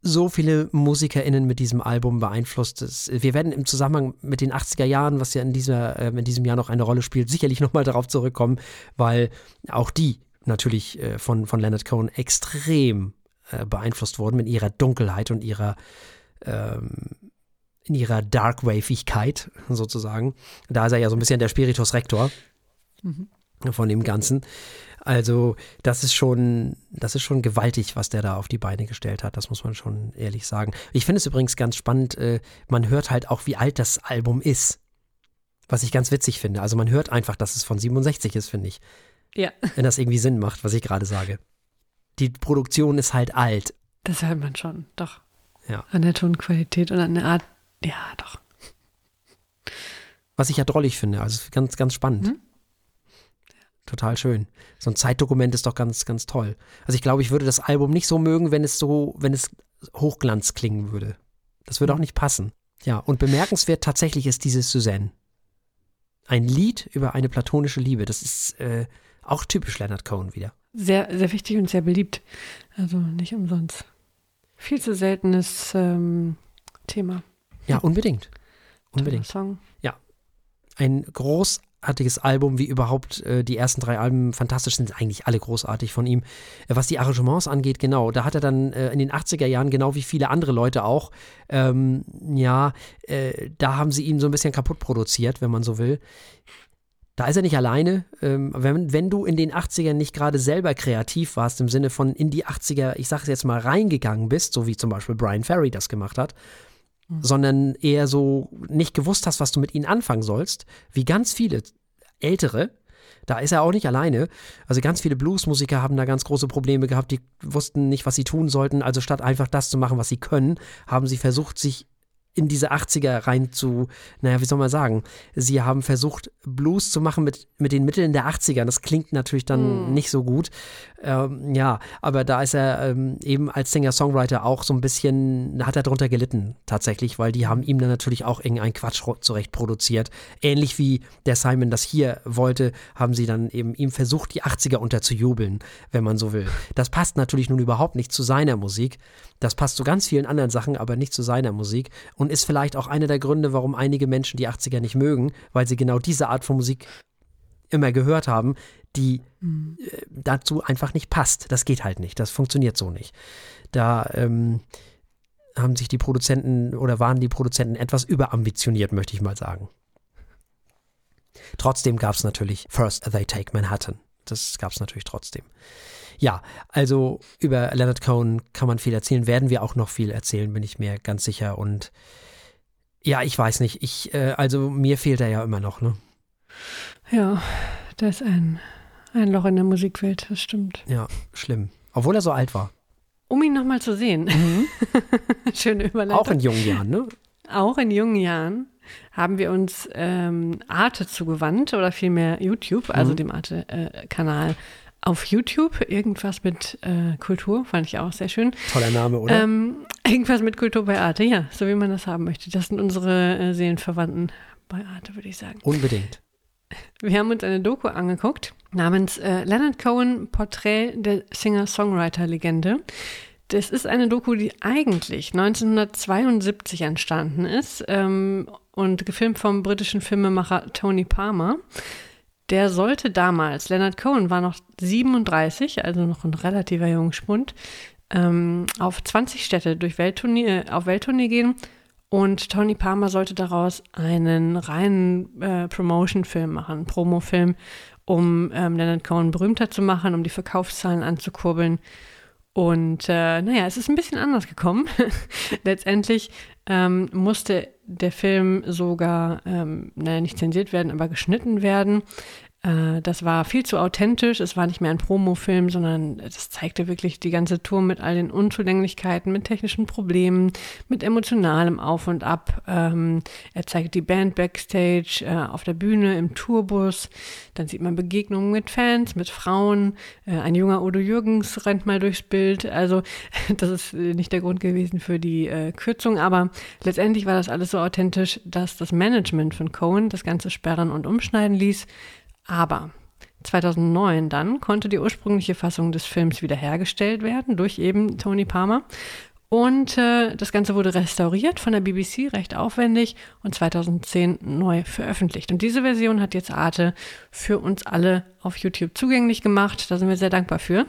so viele MusikerInnen mit diesem Album beeinflusst. Wir werden im Zusammenhang mit den 80er Jahren, was ja in, dieser, äh, in diesem Jahr noch eine Rolle spielt, sicherlich nochmal darauf zurückkommen, weil auch die natürlich äh, von, von Leonard Cohen extrem äh, beeinflusst wurden mit ihrer Dunkelheit und ihrer ähm, in ihrer Darkwavigkeit sozusagen. Da ist er ja so ein bisschen der Spiritus Rector mhm. von dem Ganzen. Also, das ist schon, das ist schon gewaltig, was der da auf die Beine gestellt hat. Das muss man schon ehrlich sagen. Ich finde es übrigens ganz spannend. Äh, man hört halt auch, wie alt das Album ist. Was ich ganz witzig finde. Also, man hört einfach, dass es von 67 ist, finde ich. Ja. Wenn das irgendwie Sinn macht, was ich gerade sage. Die Produktion ist halt alt. Das hört man schon, doch. Ja. An der Tonqualität und an der Art. Ja, doch. Was ich ja drollig finde. Also, ganz, ganz spannend. Hm? total schön. So ein Zeitdokument ist doch ganz, ganz toll. Also ich glaube, ich würde das Album nicht so mögen, wenn es so, wenn es Hochglanz klingen würde. Das würde auch nicht passen. Ja, und bemerkenswert tatsächlich ist dieses Suzanne. Ein Lied über eine platonische Liebe. Das ist äh, auch typisch Leonard Cohen wieder. Sehr, sehr wichtig und sehr beliebt. Also nicht umsonst. Viel zu seltenes ähm, Thema. Ja, unbedingt. Unbedingt. Song. Ja. Ein groß, großartiges Album, wie überhaupt äh, die ersten drei Alben fantastisch sind, eigentlich alle großartig von ihm. Äh, was die Arrangements angeht, genau, da hat er dann äh, in den 80er Jahren, genau wie viele andere Leute auch, ähm, ja, äh, da haben sie ihn so ein bisschen kaputt produziert, wenn man so will. Da ist er nicht alleine. Ähm, wenn, wenn du in den 80ern nicht gerade selber kreativ warst, im Sinne von in die 80er, ich sage es jetzt mal, reingegangen bist, so wie zum Beispiel Brian Ferry das gemacht hat, Mhm. sondern eher so nicht gewusst hast, was du mit ihnen anfangen sollst, wie ganz viele ältere. Da ist er auch nicht alleine. Also ganz viele Bluesmusiker haben da ganz große Probleme gehabt, die wussten nicht, was sie tun sollten. Also statt einfach das zu machen, was sie können, haben sie versucht, sich in diese 80er rein zu, naja, wie soll man sagen, sie haben versucht, Blues zu machen mit, mit den Mitteln der 80er. Das klingt natürlich dann mm. nicht so gut. Ähm, ja, aber da ist er ähm, eben als Singer-Songwriter auch so ein bisschen, hat er drunter gelitten, tatsächlich, weil die haben ihm dann natürlich auch irgendeinen Quatsch zurecht produziert. Ähnlich wie der Simon das hier wollte, haben sie dann eben ihm versucht, die 80er unterzujubeln, wenn man so will. Das passt natürlich nun überhaupt nicht zu seiner Musik. Das passt zu ganz vielen anderen Sachen, aber nicht zu seiner Musik und ist vielleicht auch einer der Gründe, warum einige Menschen die 80er nicht mögen, weil sie genau diese Art von Musik immer gehört haben, die mhm. äh, dazu einfach nicht passt. Das geht halt nicht. Das funktioniert so nicht. Da ähm, haben sich die Produzenten oder waren die Produzenten etwas überambitioniert, möchte ich mal sagen. Trotzdem gab es natürlich First They Take Manhattan. Das gab es natürlich trotzdem. Ja, also über Leonard Cohen kann man viel erzählen, werden wir auch noch viel erzählen, bin ich mir ganz sicher. Und ja, ich weiß nicht, ich, äh, also mir fehlt er ja immer noch, ne? Ja, da ist ein, ein Loch in der Musikwelt, das stimmt. Ja, schlimm. Obwohl er so alt war. Um ihn nochmal zu sehen. Mhm. [laughs] Schöne Überleitung. Auch in jungen Jahren, ne? Auch in jungen Jahren haben wir uns ähm, Arte zugewandt oder vielmehr YouTube, also mhm. dem Arte-Kanal. Äh, auf YouTube, irgendwas mit äh, Kultur, fand ich auch sehr schön. Toller Name, oder? Ähm, [laughs] irgendwas mit Kultur bei Arte, ja, so wie man das haben möchte. Das sind unsere äh, Seelenverwandten bei Arte, würde ich sagen. Unbedingt. Wir haben uns eine Doku angeguckt namens äh, Leonard Cohen Porträt der Singer-Songwriter-Legende. Das ist eine Doku, die eigentlich 1972 entstanden ist ähm, und gefilmt vom britischen Filmemacher Tony Palmer. Der sollte damals, Leonard Cohen war noch 37, also noch ein relativer Jungspund, ähm, auf 20 Städte durch Welttournee, äh, auf Welttournee gehen und Tony Palmer sollte daraus einen reinen äh, Promotion-Film machen, Promo-Film, um ähm, Leonard Cohen berühmter zu machen, um die Verkaufszahlen anzukurbeln. Und äh, naja, es ist ein bisschen anders gekommen. [laughs] Letztendlich ähm, musste der Film sogar, ähm, naja, nicht zensiert werden, aber geschnitten werden. Äh, das war viel zu authentisch. Es war nicht mehr ein Promo-Film, sondern das zeigte wirklich die ganze Tour mit all den Unzulänglichkeiten, mit technischen Problemen, mit emotionalem Auf und Ab. Ähm, er zeigte die Band backstage, äh, auf der Bühne, im Tourbus. Dann sieht man Begegnungen mit Fans, mit Frauen. Äh, ein junger Udo Jürgens rennt mal durchs Bild. Also [laughs] das ist nicht der Grund gewesen für die Kürzung, aber letztendlich war das alles so authentisch, dass das Management von Cohen das Ganze sperren und umschneiden ließ. Aber 2009 dann konnte die ursprüngliche Fassung des Films wiederhergestellt werden durch eben Tony Palmer. Und äh, das Ganze wurde restauriert von der BBC, recht aufwendig, und 2010 neu veröffentlicht. Und diese Version hat jetzt Arte für uns alle auf YouTube zugänglich gemacht. Da sind wir sehr dankbar für.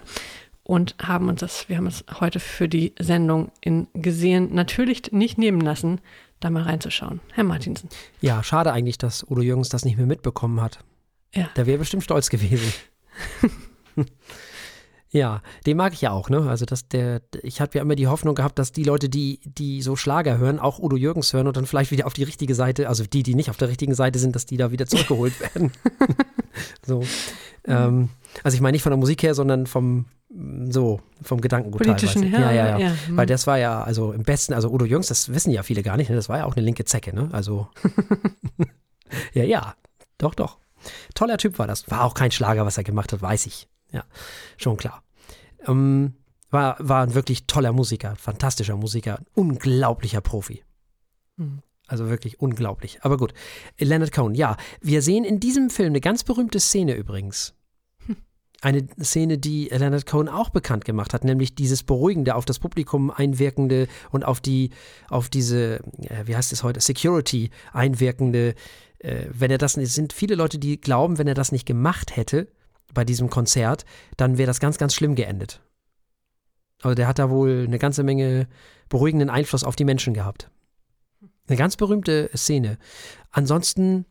Und haben uns das, wir haben es heute für die Sendung in gesehen, natürlich nicht nehmen lassen, da mal reinzuschauen. Herr Martinsen. Ja, schade eigentlich, dass Udo Jürgens das nicht mehr mitbekommen hat. Ja. Der wäre bestimmt stolz gewesen. [laughs] ja, den mag ich ja auch, ne? Also dass der, ich habe ja immer die Hoffnung gehabt, dass die Leute, die, die so Schlager hören, auch Udo Jürgens hören und dann vielleicht wieder auf die richtige Seite, also die, die nicht auf der richtigen Seite sind, dass die da wieder zurückgeholt [laughs] werden. so. Ähm, also ich meine nicht von der Musik her, sondern vom so vom Gedankengut Politischen teilweise. Ja, ja, ja. ja. Weil das war ja, also im besten, also Udo Jürgens, das wissen ja viele gar nicht, ne? das war ja auch eine linke Zecke, ne? Also [laughs] ja, ja, doch, doch. Toller Typ war das. War auch kein Schlager, was er gemacht hat, weiß ich. Ja, schon klar. Ähm, war, war ein wirklich toller Musiker, fantastischer Musiker, unglaublicher Profi. Mhm. Also wirklich unglaublich. Aber gut, Leonard Cohen, ja. Wir sehen in diesem Film eine ganz berühmte Szene übrigens. Eine Szene, die Leonard Cohen auch bekannt gemacht hat, nämlich dieses beruhigende, auf das Publikum einwirkende und auf die, auf diese, äh, wie heißt es heute, Security einwirkende äh, wenn er das, es sind viele Leute, die glauben, wenn er das nicht gemacht hätte bei diesem Konzert, dann wäre das ganz, ganz schlimm geendet. Also der hat da wohl eine ganze Menge beruhigenden Einfluss auf die Menschen gehabt. Eine ganz berühmte Szene. Ansonsten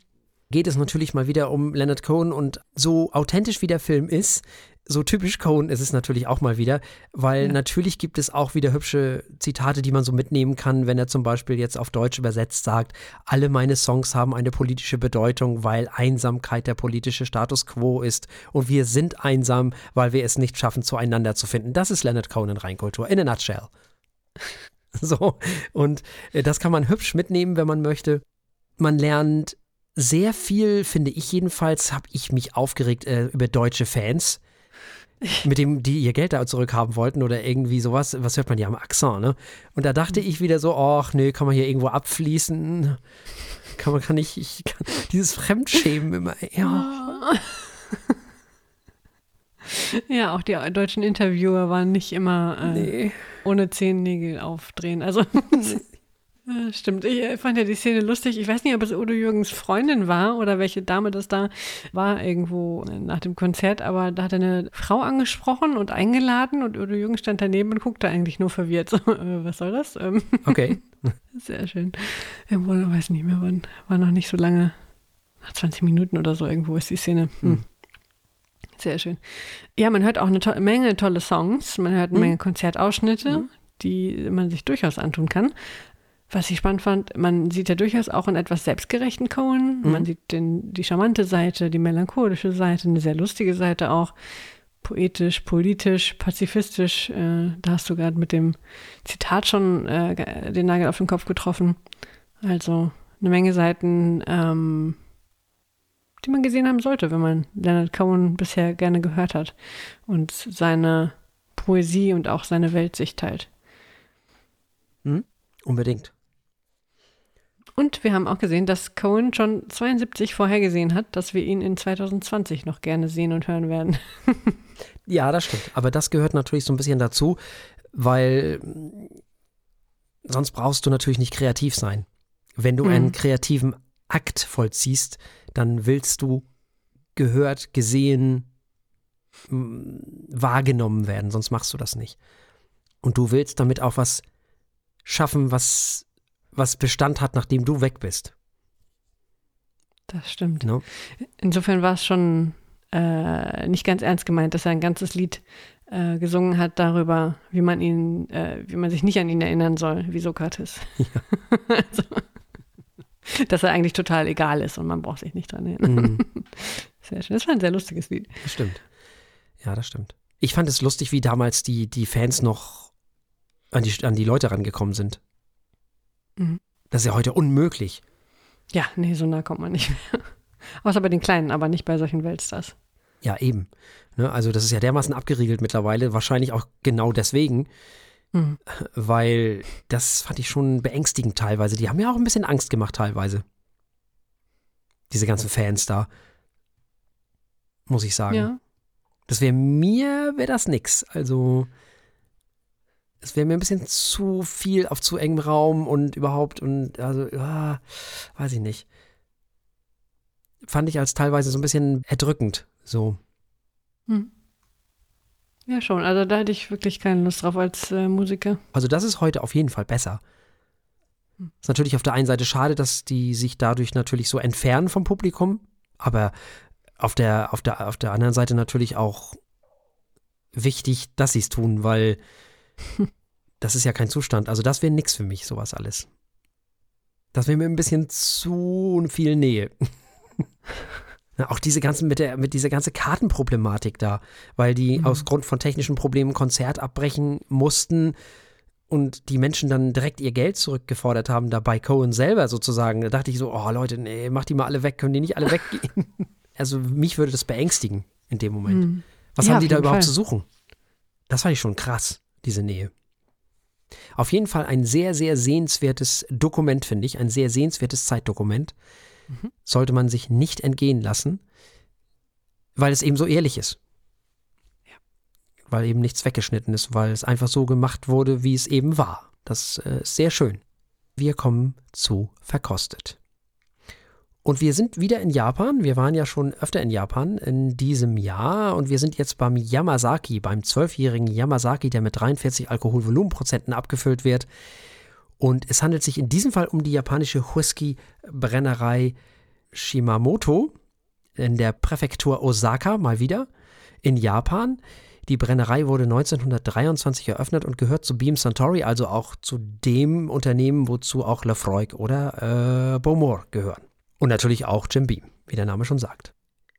geht es natürlich mal wieder um Leonard Cohen und so authentisch wie der Film ist, so typisch Cohen ist es natürlich auch mal wieder, weil ja. natürlich gibt es auch wieder hübsche Zitate, die man so mitnehmen kann, wenn er zum Beispiel jetzt auf Deutsch übersetzt sagt, alle meine Songs haben eine politische Bedeutung, weil Einsamkeit der politische Status quo ist und wir sind einsam, weil wir es nicht schaffen, zueinander zu finden. Das ist Leonard Cohen in Reinkultur, in a nutshell. [laughs] so, und äh, das kann man hübsch mitnehmen, wenn man möchte. Man lernt sehr viel, finde ich jedenfalls, habe ich mich aufgeregt äh, über deutsche Fans [laughs] mit dem die ihr Geld da zurückhaben wollten oder irgendwie sowas, was hört man ja am Akzent, ne? Und da dachte ich wieder so, ach nee, kann man hier irgendwo abfließen? Kann man kann ich, ich kann, dieses Fremdschämen immer, ja. Ja, auch die deutschen Interviewer waren nicht immer äh, nee. ohne Zehennägel aufdrehen. Also [laughs] Ja, stimmt. Ich äh, fand ja die Szene lustig. Ich weiß nicht, ob es Udo Jürgens Freundin war oder welche Dame das da war irgendwo nach dem Konzert, aber da hat er eine Frau angesprochen und eingeladen und Udo Jürgens stand daneben und guckte eigentlich nur verwirrt. [laughs] So, äh, was soll das? Ähm, [laughs] okay. Sehr schön. Irgendwo, weiß nicht mehr wann, war noch nicht so lange 20 Minuten oder so irgendwo ist die Szene. Hm. Sehr schön. Ja, man hört auch eine to Menge tolle Songs, man hört eine Menge Konzertausschnitte, die man sich durchaus antun kann. Was ich spannend fand, man sieht ja durchaus auch einen etwas selbstgerechten Cohen. Man sieht den, die charmante Seite, die melancholische Seite, eine sehr lustige Seite auch. Poetisch, politisch, pazifistisch. Äh, da hast du gerade mit dem Zitat schon äh, den Nagel auf den Kopf getroffen. Also eine Menge Seiten, ähm, die man gesehen haben sollte, wenn man Leonard Cohen bisher gerne gehört hat und seine Poesie und auch seine Weltsicht teilt. Hm? Unbedingt. Und wir haben auch gesehen, dass Cohen schon 72 vorhergesehen hat, dass wir ihn in 2020 noch gerne sehen und hören werden. [laughs] Ja, das stimmt. Aber das gehört natürlich so ein bisschen dazu, weil sonst brauchst du natürlich nicht kreativ sein. Wenn du Mhm. einen kreativen Akt vollziehst, dann willst du gehört, gesehen, mm, wahrgenommen werden, sonst machst du das nicht. Und du willst damit auch was schaffen, was, was Bestand hat, nachdem du weg bist. Das stimmt. Ne? Insofern war es schon äh, nicht ganz ernst gemeint, dass er ein ganzes Lied äh, gesungen hat darüber, wie man ihn, äh, wie man sich nicht an ihn erinnern soll, wie Sokrates. [laughs] [laughs] also, dass er eigentlich total egal ist und man braucht sich nicht dran erinnern. Mhm. [laughs] Sehr schön. Das war ein sehr lustiges Lied. Das stimmt. Ja, das stimmt. Ich fand es lustig, wie damals die, die Fans noch an die, an die Leute rangekommen sind. Mhm. Das ist ja heute unmöglich. Ja, nee, so nah kommt man nicht mehr. [laughs] Außer bei den Kleinen, aber nicht bei solchen Weltstars. Ja, eben. Ne, also das ist ja dermaßen abgeriegelt mittlerweile, wahrscheinlich auch genau deswegen, Mhm. weil das fand ich schon beängstigend teilweise. Die haben ja auch ein bisschen Angst gemacht teilweise. Diese ganzen Fans da. Muss ich sagen. Ja. Das wäre mir, wäre das nix. Also, es wäre mir ein bisschen zu viel auf zu engem Raum und überhaupt und, also, ja, weiß ich nicht. Fand ich als teilweise so ein bisschen erdrückend, so. Hm. Ja, schon. Also da hätte ich wirklich keine Lust drauf als äh, Musiker. Also, das ist heute auf jeden Fall besser. Ist natürlich auf der einen Seite schade, dass die sich dadurch natürlich so entfernen vom Publikum, aber auf der, auf der, auf der anderen Seite natürlich auch wichtig, dass sie es tun, weil [laughs] das ist ja kein Zustand. Also das wäre nix für mich, sowas alles. Das wäre mir ein bisschen zu viel Nähe. [laughs] Na, auch diese ganzen, mit der, mit dieser ganze Kartenproblematik da, weil die Mhm. aus Grund von technischen Problemen Konzert abbrechen mussten und die Menschen dann direkt ihr Geld zurückgefordert haben, da bei Cohen selber sozusagen. Da dachte ich so, oh Leute, nee, mach die mal alle weg, können die nicht alle weggehen? [laughs] also mich würde das beängstigen in dem Moment. Hm. Was Ja, haben die da überhaupt Fall. zu suchen? Das fand ich schon krass, diese Nähe. Auf jeden Fall ein sehr, sehr sehenswertes Dokument, finde ich. Ein sehr sehenswertes Zeitdokument. Mhm. Sollte man sich nicht entgehen lassen, weil es eben so ehrlich ist. Weil eben nichts weggeschnitten ist, weil es einfach so gemacht wurde, wie es eben war. Das äh, ist sehr schön. Wir kommen zu Verkostet. Und wir sind wieder in Japan. Wir waren ja schon öfter in Japan in diesem Jahr und wir sind jetzt beim Yamazaki, beim zwölfjährigen Yamazaki, der mit 43 Alkoholvolumenprozenten abgefüllt wird. Und es handelt sich in diesem Fall um die japanische Whisky-Brennerei Shimamoto in der Präfektur Osaka, mal wieder, in Japan. Die Brennerei wurde 1923 eröffnet und gehört zu Beam Suntory, also auch zu dem Unternehmen, wozu auch Lefroy oder äh, Bowmore gehören. Und natürlich auch Jim Beam, wie der Name schon sagt.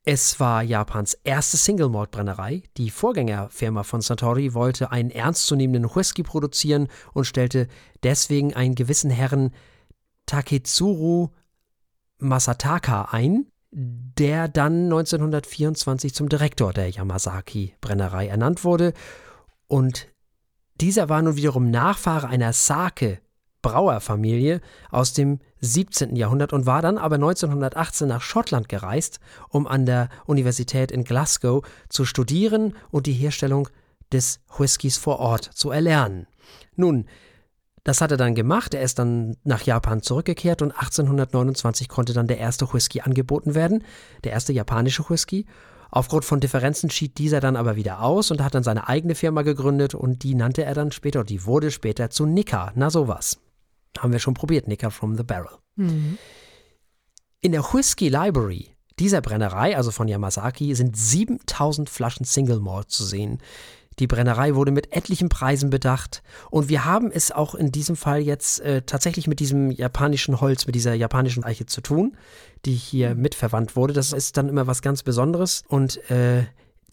Es war Japans erste Single Malt Brennerei. Die Vorgängerfirma von Suntory wollte einen ernstzunehmenden Whisky produzieren und stellte deswegen einen gewissen Herrn Taketsuru Masataka ein, der dann 1924 zum Direktor der Yamazaki Brennerei ernannt wurde. Und dieser war nun wiederum Nachfahre einer Sake Brauerfamilie aus dem 17. Jahrhundert und war dann aber 1918 nach Schottland gereist, um an der Universität in Glasgow zu studieren und die Herstellung des Whiskys vor Ort zu erlernen. Nun, das hat er dann gemacht, er ist dann nach Japan zurückgekehrt und 1829 konnte dann der erste Whisky angeboten werden, der erste japanische Whisky. Aufgrund von Differenzen schied dieser dann aber wieder aus und hat dann seine eigene Firma gegründet und die nannte er dann später, die wurde später zu Nika. Na sowas. Haben wir schon probiert, Nika from the Barrel. Mhm. In der Whisky Library dieser Brennerei, also von Yamazaki, sind 7000 Flaschen Single Malt zu sehen. Die Brennerei wurde mit etlichen Preisen bedacht und wir haben es auch in diesem Fall jetzt äh, tatsächlich mit diesem japanischen Holz, mit dieser japanischen Eiche zu tun, die hier mitverwandt wurde. Das ist dann immer was ganz Besonderes und äh,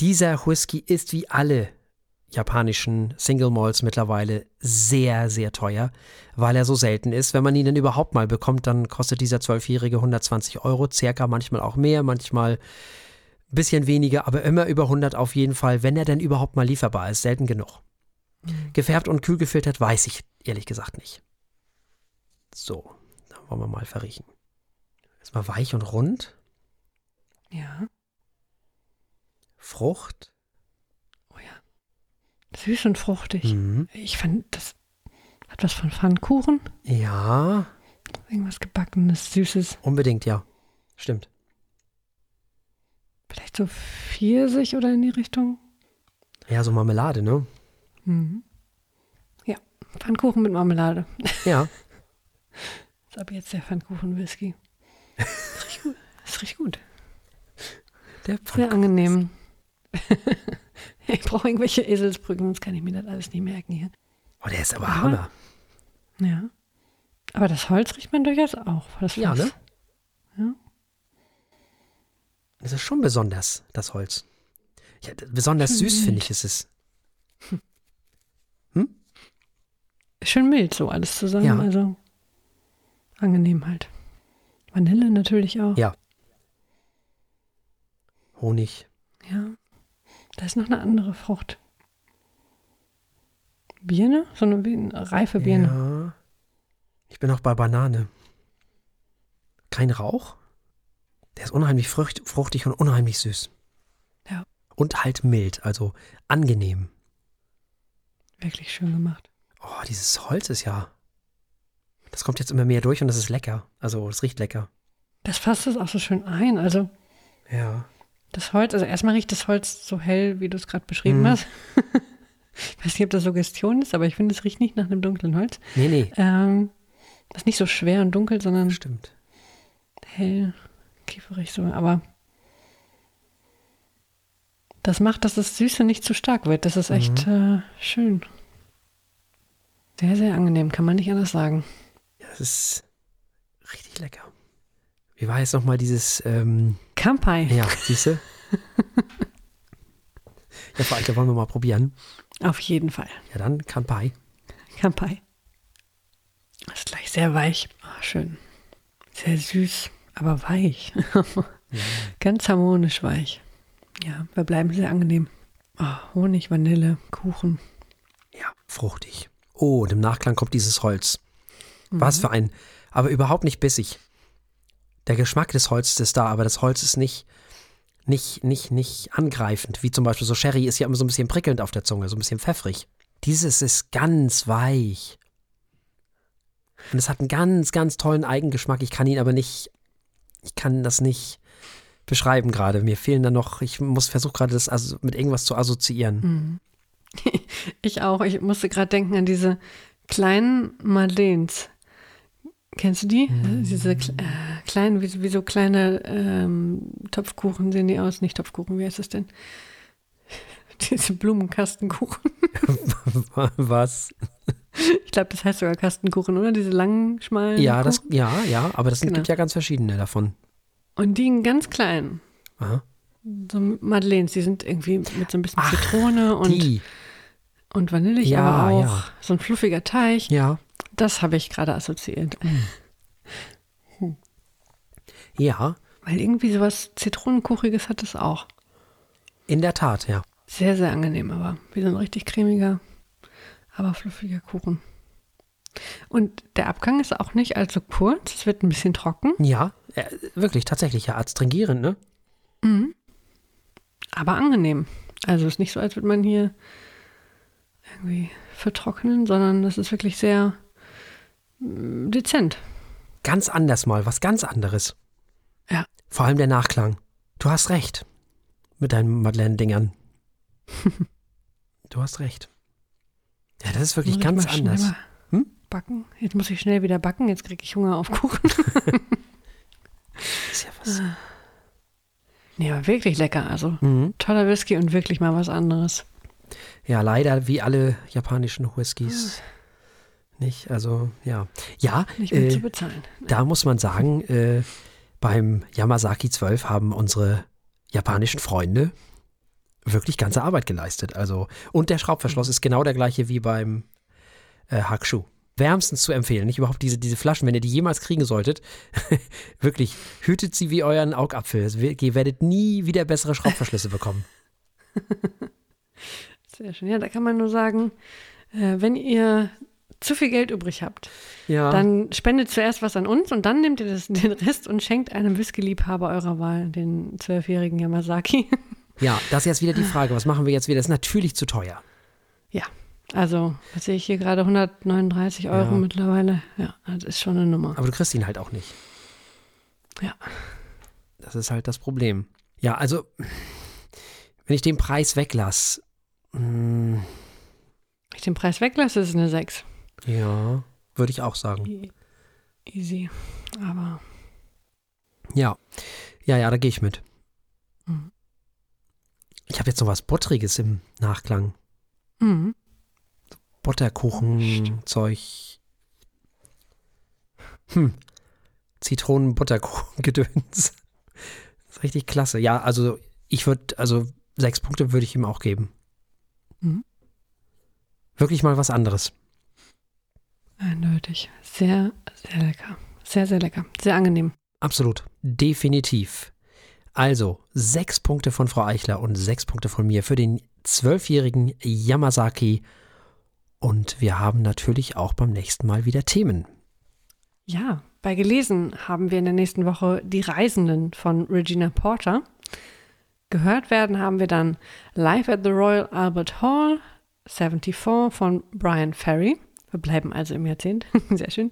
dieser Whisky ist wie alle japanischen Single Malls mittlerweile sehr, sehr teuer, weil er so selten ist. Wenn man ihn denn überhaupt mal bekommt, dann kostet dieser zwölfjährige 120 Euro, circa, manchmal auch mehr, manchmal ein bisschen weniger, aber immer über 100 auf jeden Fall, wenn er denn überhaupt mal lieferbar ist. Selten genug. Mhm. Gefärbt und kühl gefiltert weiß ich ehrlich gesagt nicht. So, dann wollen wir mal verriechen. Erstmal weich und rund. Ja. Frucht. Süß und fruchtig. Mhm. Ich fand, das hat was von Pfannkuchen. Ja. Irgendwas gebackenes, süßes. Unbedingt, ja. Stimmt. Vielleicht so Pfirsich oder in die Richtung. Ja, so Marmelade, ne? Mhm. Ja, Pfannkuchen mit Marmelade. Ja. Das [laughs] ist aber jetzt der Pfannkuchen-Whisky. Das riecht gut. Der Sehr angenehm. [laughs] Ich brauche irgendwelche Eselsbrücken, sonst kann ich mir das alles nicht merken hier. Oh, der ist aber, aber Hammer. Ja. Aber das Holz riecht man durchaus auch. Das ja, ne? Ja. Das ist schon besonders, das Holz. Ja, besonders Schön süß, finde ich, ist es. Hm? Schön mild, so alles zusammen. Ja. Also angenehm halt. Vanille natürlich auch. Ja. Honig. Ja. Da ist noch eine andere Frucht. Birne? So eine, eine reife Birne. Ja. Ich bin auch bei Banane. Kein Rauch? Der ist unheimlich frucht, fruchtig und unheimlich süß. Ja. Und halt mild, also angenehm. Wirklich schön gemacht. Oh, dieses Holz ist ja. Das kommt jetzt immer mehr durch und das ist lecker. Also, es riecht lecker. Das fasst es auch so schön ein. Also. Ja. Das Holz, also erstmal riecht das Holz so hell, wie du es gerade beschrieben mhm. hast. [laughs] ich weiß nicht, ob das Suggestion ist, aber ich finde, es riecht nicht nach einem dunklen Holz. Nee, nee. Ähm, das ist nicht so schwer und dunkel, sondern Stimmt. hell, kieferig so. Aber das macht, dass das Süße nicht zu stark wird. Das ist echt mhm. äh, schön. Sehr, sehr angenehm, kann man nicht anders sagen. Ja, das ist richtig lecker. Wie war jetzt nochmal dieses ähm, Kampai. Ja, siehst du? ja, allem wollen wir mal probieren. Auf jeden Fall. Ja, dann Kampai. Kampai. Das ist gleich sehr weich. Oh, schön. Sehr süß, aber weich. [laughs] ja. Ganz harmonisch weich. Ja, wir bleiben sehr angenehm. Oh, Honig, Vanille, Kuchen. Ja, fruchtig. Oh, und im Nachklang kommt dieses Holz. Mhm. Was für ein, aber überhaupt nicht bissig der Geschmack des Holzes ist da, aber das Holz ist nicht, nicht, nicht, nicht angreifend. Wie zum Beispiel so Sherry ist ja immer so ein bisschen prickelnd auf der Zunge, so ein bisschen pfeffrig. Dieses ist ganz weich. Und es hat einen ganz, ganz tollen Eigengeschmack. Ich kann ihn aber nicht, ich kann das nicht beschreiben gerade. Mir fehlen da noch, ich muss versuchen gerade das also mit irgendwas zu assoziieren. Mhm. [laughs] Ich auch. Ich musste gerade denken an diese kleinen Madeleines, Kennst du die? Mhm. Diese äh, kleinen, wie, wie, so kleine ähm, Topfkuchen sehen die aus. Nicht Topfkuchen, wie heißt das denn? [laughs] Diese Blumenkastenkuchen. [laughs] Was? Ich glaube, das heißt sogar Kastenkuchen, oder? Diese langen, schmalen. Ja, das, ja, ja, aber es genau. gibt ja ganz verschiedene davon. Und die in ganz kleinen. Aha. So Madeleines, die sind irgendwie mit so ein bisschen Ach, Zitrone und, die. und Vanille, ja, aber auch ja. so ein fluffiger Teig. Ja. Das habe ich gerade assoziiert. Hm. Ja. Weil irgendwie sowas Zitronenkuchiges hat es auch. In der Tat, ja. Sehr, sehr angenehm, aber wie so ein richtig cremiger, aber fluffiger Kuchen. Und der Abgang ist auch nicht allzu kurz, es wird ein bisschen trocken. Ja, äh, wirklich, tatsächlich, ja, adstringierend, ne? Mhm. Aber angenehm. Also ist nicht so, als würde man hier irgendwie vertrocknen, sondern das ist wirklich sehr dezent. Ganz anders mal, was ganz anderes. Ja. Vor allem der Nachklang. Du hast recht. Mit deinen Madeleine-Dingern. [laughs] du hast recht. Ja, das ist wirklich ganz anders. Hm? Backen. Jetzt muss ich schnell wieder backen. Jetzt kriege ich Hunger auf Kuchen. [laughs] ist ja was. Nee, aber wirklich lecker. Also Mhm. toller Whisky und wirklich mal was anderes. Ja, leider wie alle japanischen Whiskys. Nicht? Also, ja. Ja, Nicht mehr äh, zu bezahlen. da muss man sagen, äh, beim Yamazaki 12 haben unsere japanischen Freunde wirklich ganze Arbeit geleistet. Also, und der Schraubverschluss ist genau der gleiche wie beim äh, Hakushu. Wärmstens zu empfehlen, nicht überhaupt diese, diese Flaschen, wenn ihr die jemals kriegen solltet, [laughs] wirklich, hütet sie wie euren Augapfel. Ihr werdet nie wieder bessere Schraubverschlüsse bekommen. [laughs] [laughs] Sehr schön. Ja, da kann man nur sagen, äh, wenn ihr zu viel Geld übrig habt, Ja. dann spendet zuerst was an uns und dann nehmt ihr das, [laughs] den Rest und schenkt einem Whisky-Liebhaber eurer Wahl, den zwölfjährigen Yamazaki. [laughs] ja, das ist jetzt wieder die Frage, was machen wir jetzt wieder? Das ist natürlich zu teuer. ja, also, was sehe ich hier gerade? 139 Euro Ja. mittlerweile. Ja, das ist schon eine Nummer. Aber du kriegst ihn halt auch nicht. Ja. Das ist halt das Problem. Ja, also, wenn ich den Preis weglasse, mm, Wenn ich den Preis weglasse, ist es eine 6. ja, würde ich auch sagen. E- Easy. Aber Ja, ja, ja, da gehe ich mit. Mhm. Ich habe jetzt noch was Buttriges im Nachklang. mhm. Butterkuchen-Zeug. Hm. Zitronen-Butterkuchen-Gedöns. Das [laughs] ist richtig klasse. Ja, also ich würde, also sechs Punkte würde ich ihm auch geben. Mhm. Wirklich mal was anderes. Eindeutig. Sehr, sehr lecker. Sehr, sehr lecker. Sehr angenehm. Absolut. Definitiv. Also, sechs Punkte von Frau Eichler und sechs Punkte von mir für den zwölfjährigen Yamazaki. Und wir haben natürlich auch beim nächsten Mal wieder Themen. Ja, bei Gelesen haben wir in der nächsten Woche Die Reisenden von Regina Porter. Gehört werden haben wir dann Live at the Royal Albert Hall 74 von Brian Ferry. Wir bleiben also im Jahrzehnt. [laughs] Sehr schön.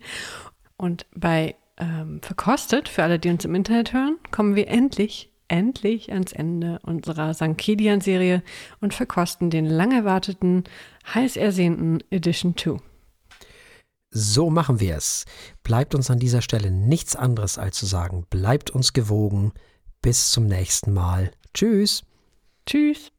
Und bei ähm, Verkostet, für alle, die uns im Internet hören, kommen wir endlich, endlich ans Ende unserer Sankedian-Serie und verkosten den lang erwarteten, heiß ersehnten Edition 2. So machen wir es. Bleibt uns an dieser Stelle nichts anderes als zu sagen, bleibt uns gewogen. Bis zum nächsten Mal. Tschüss. Tschüss.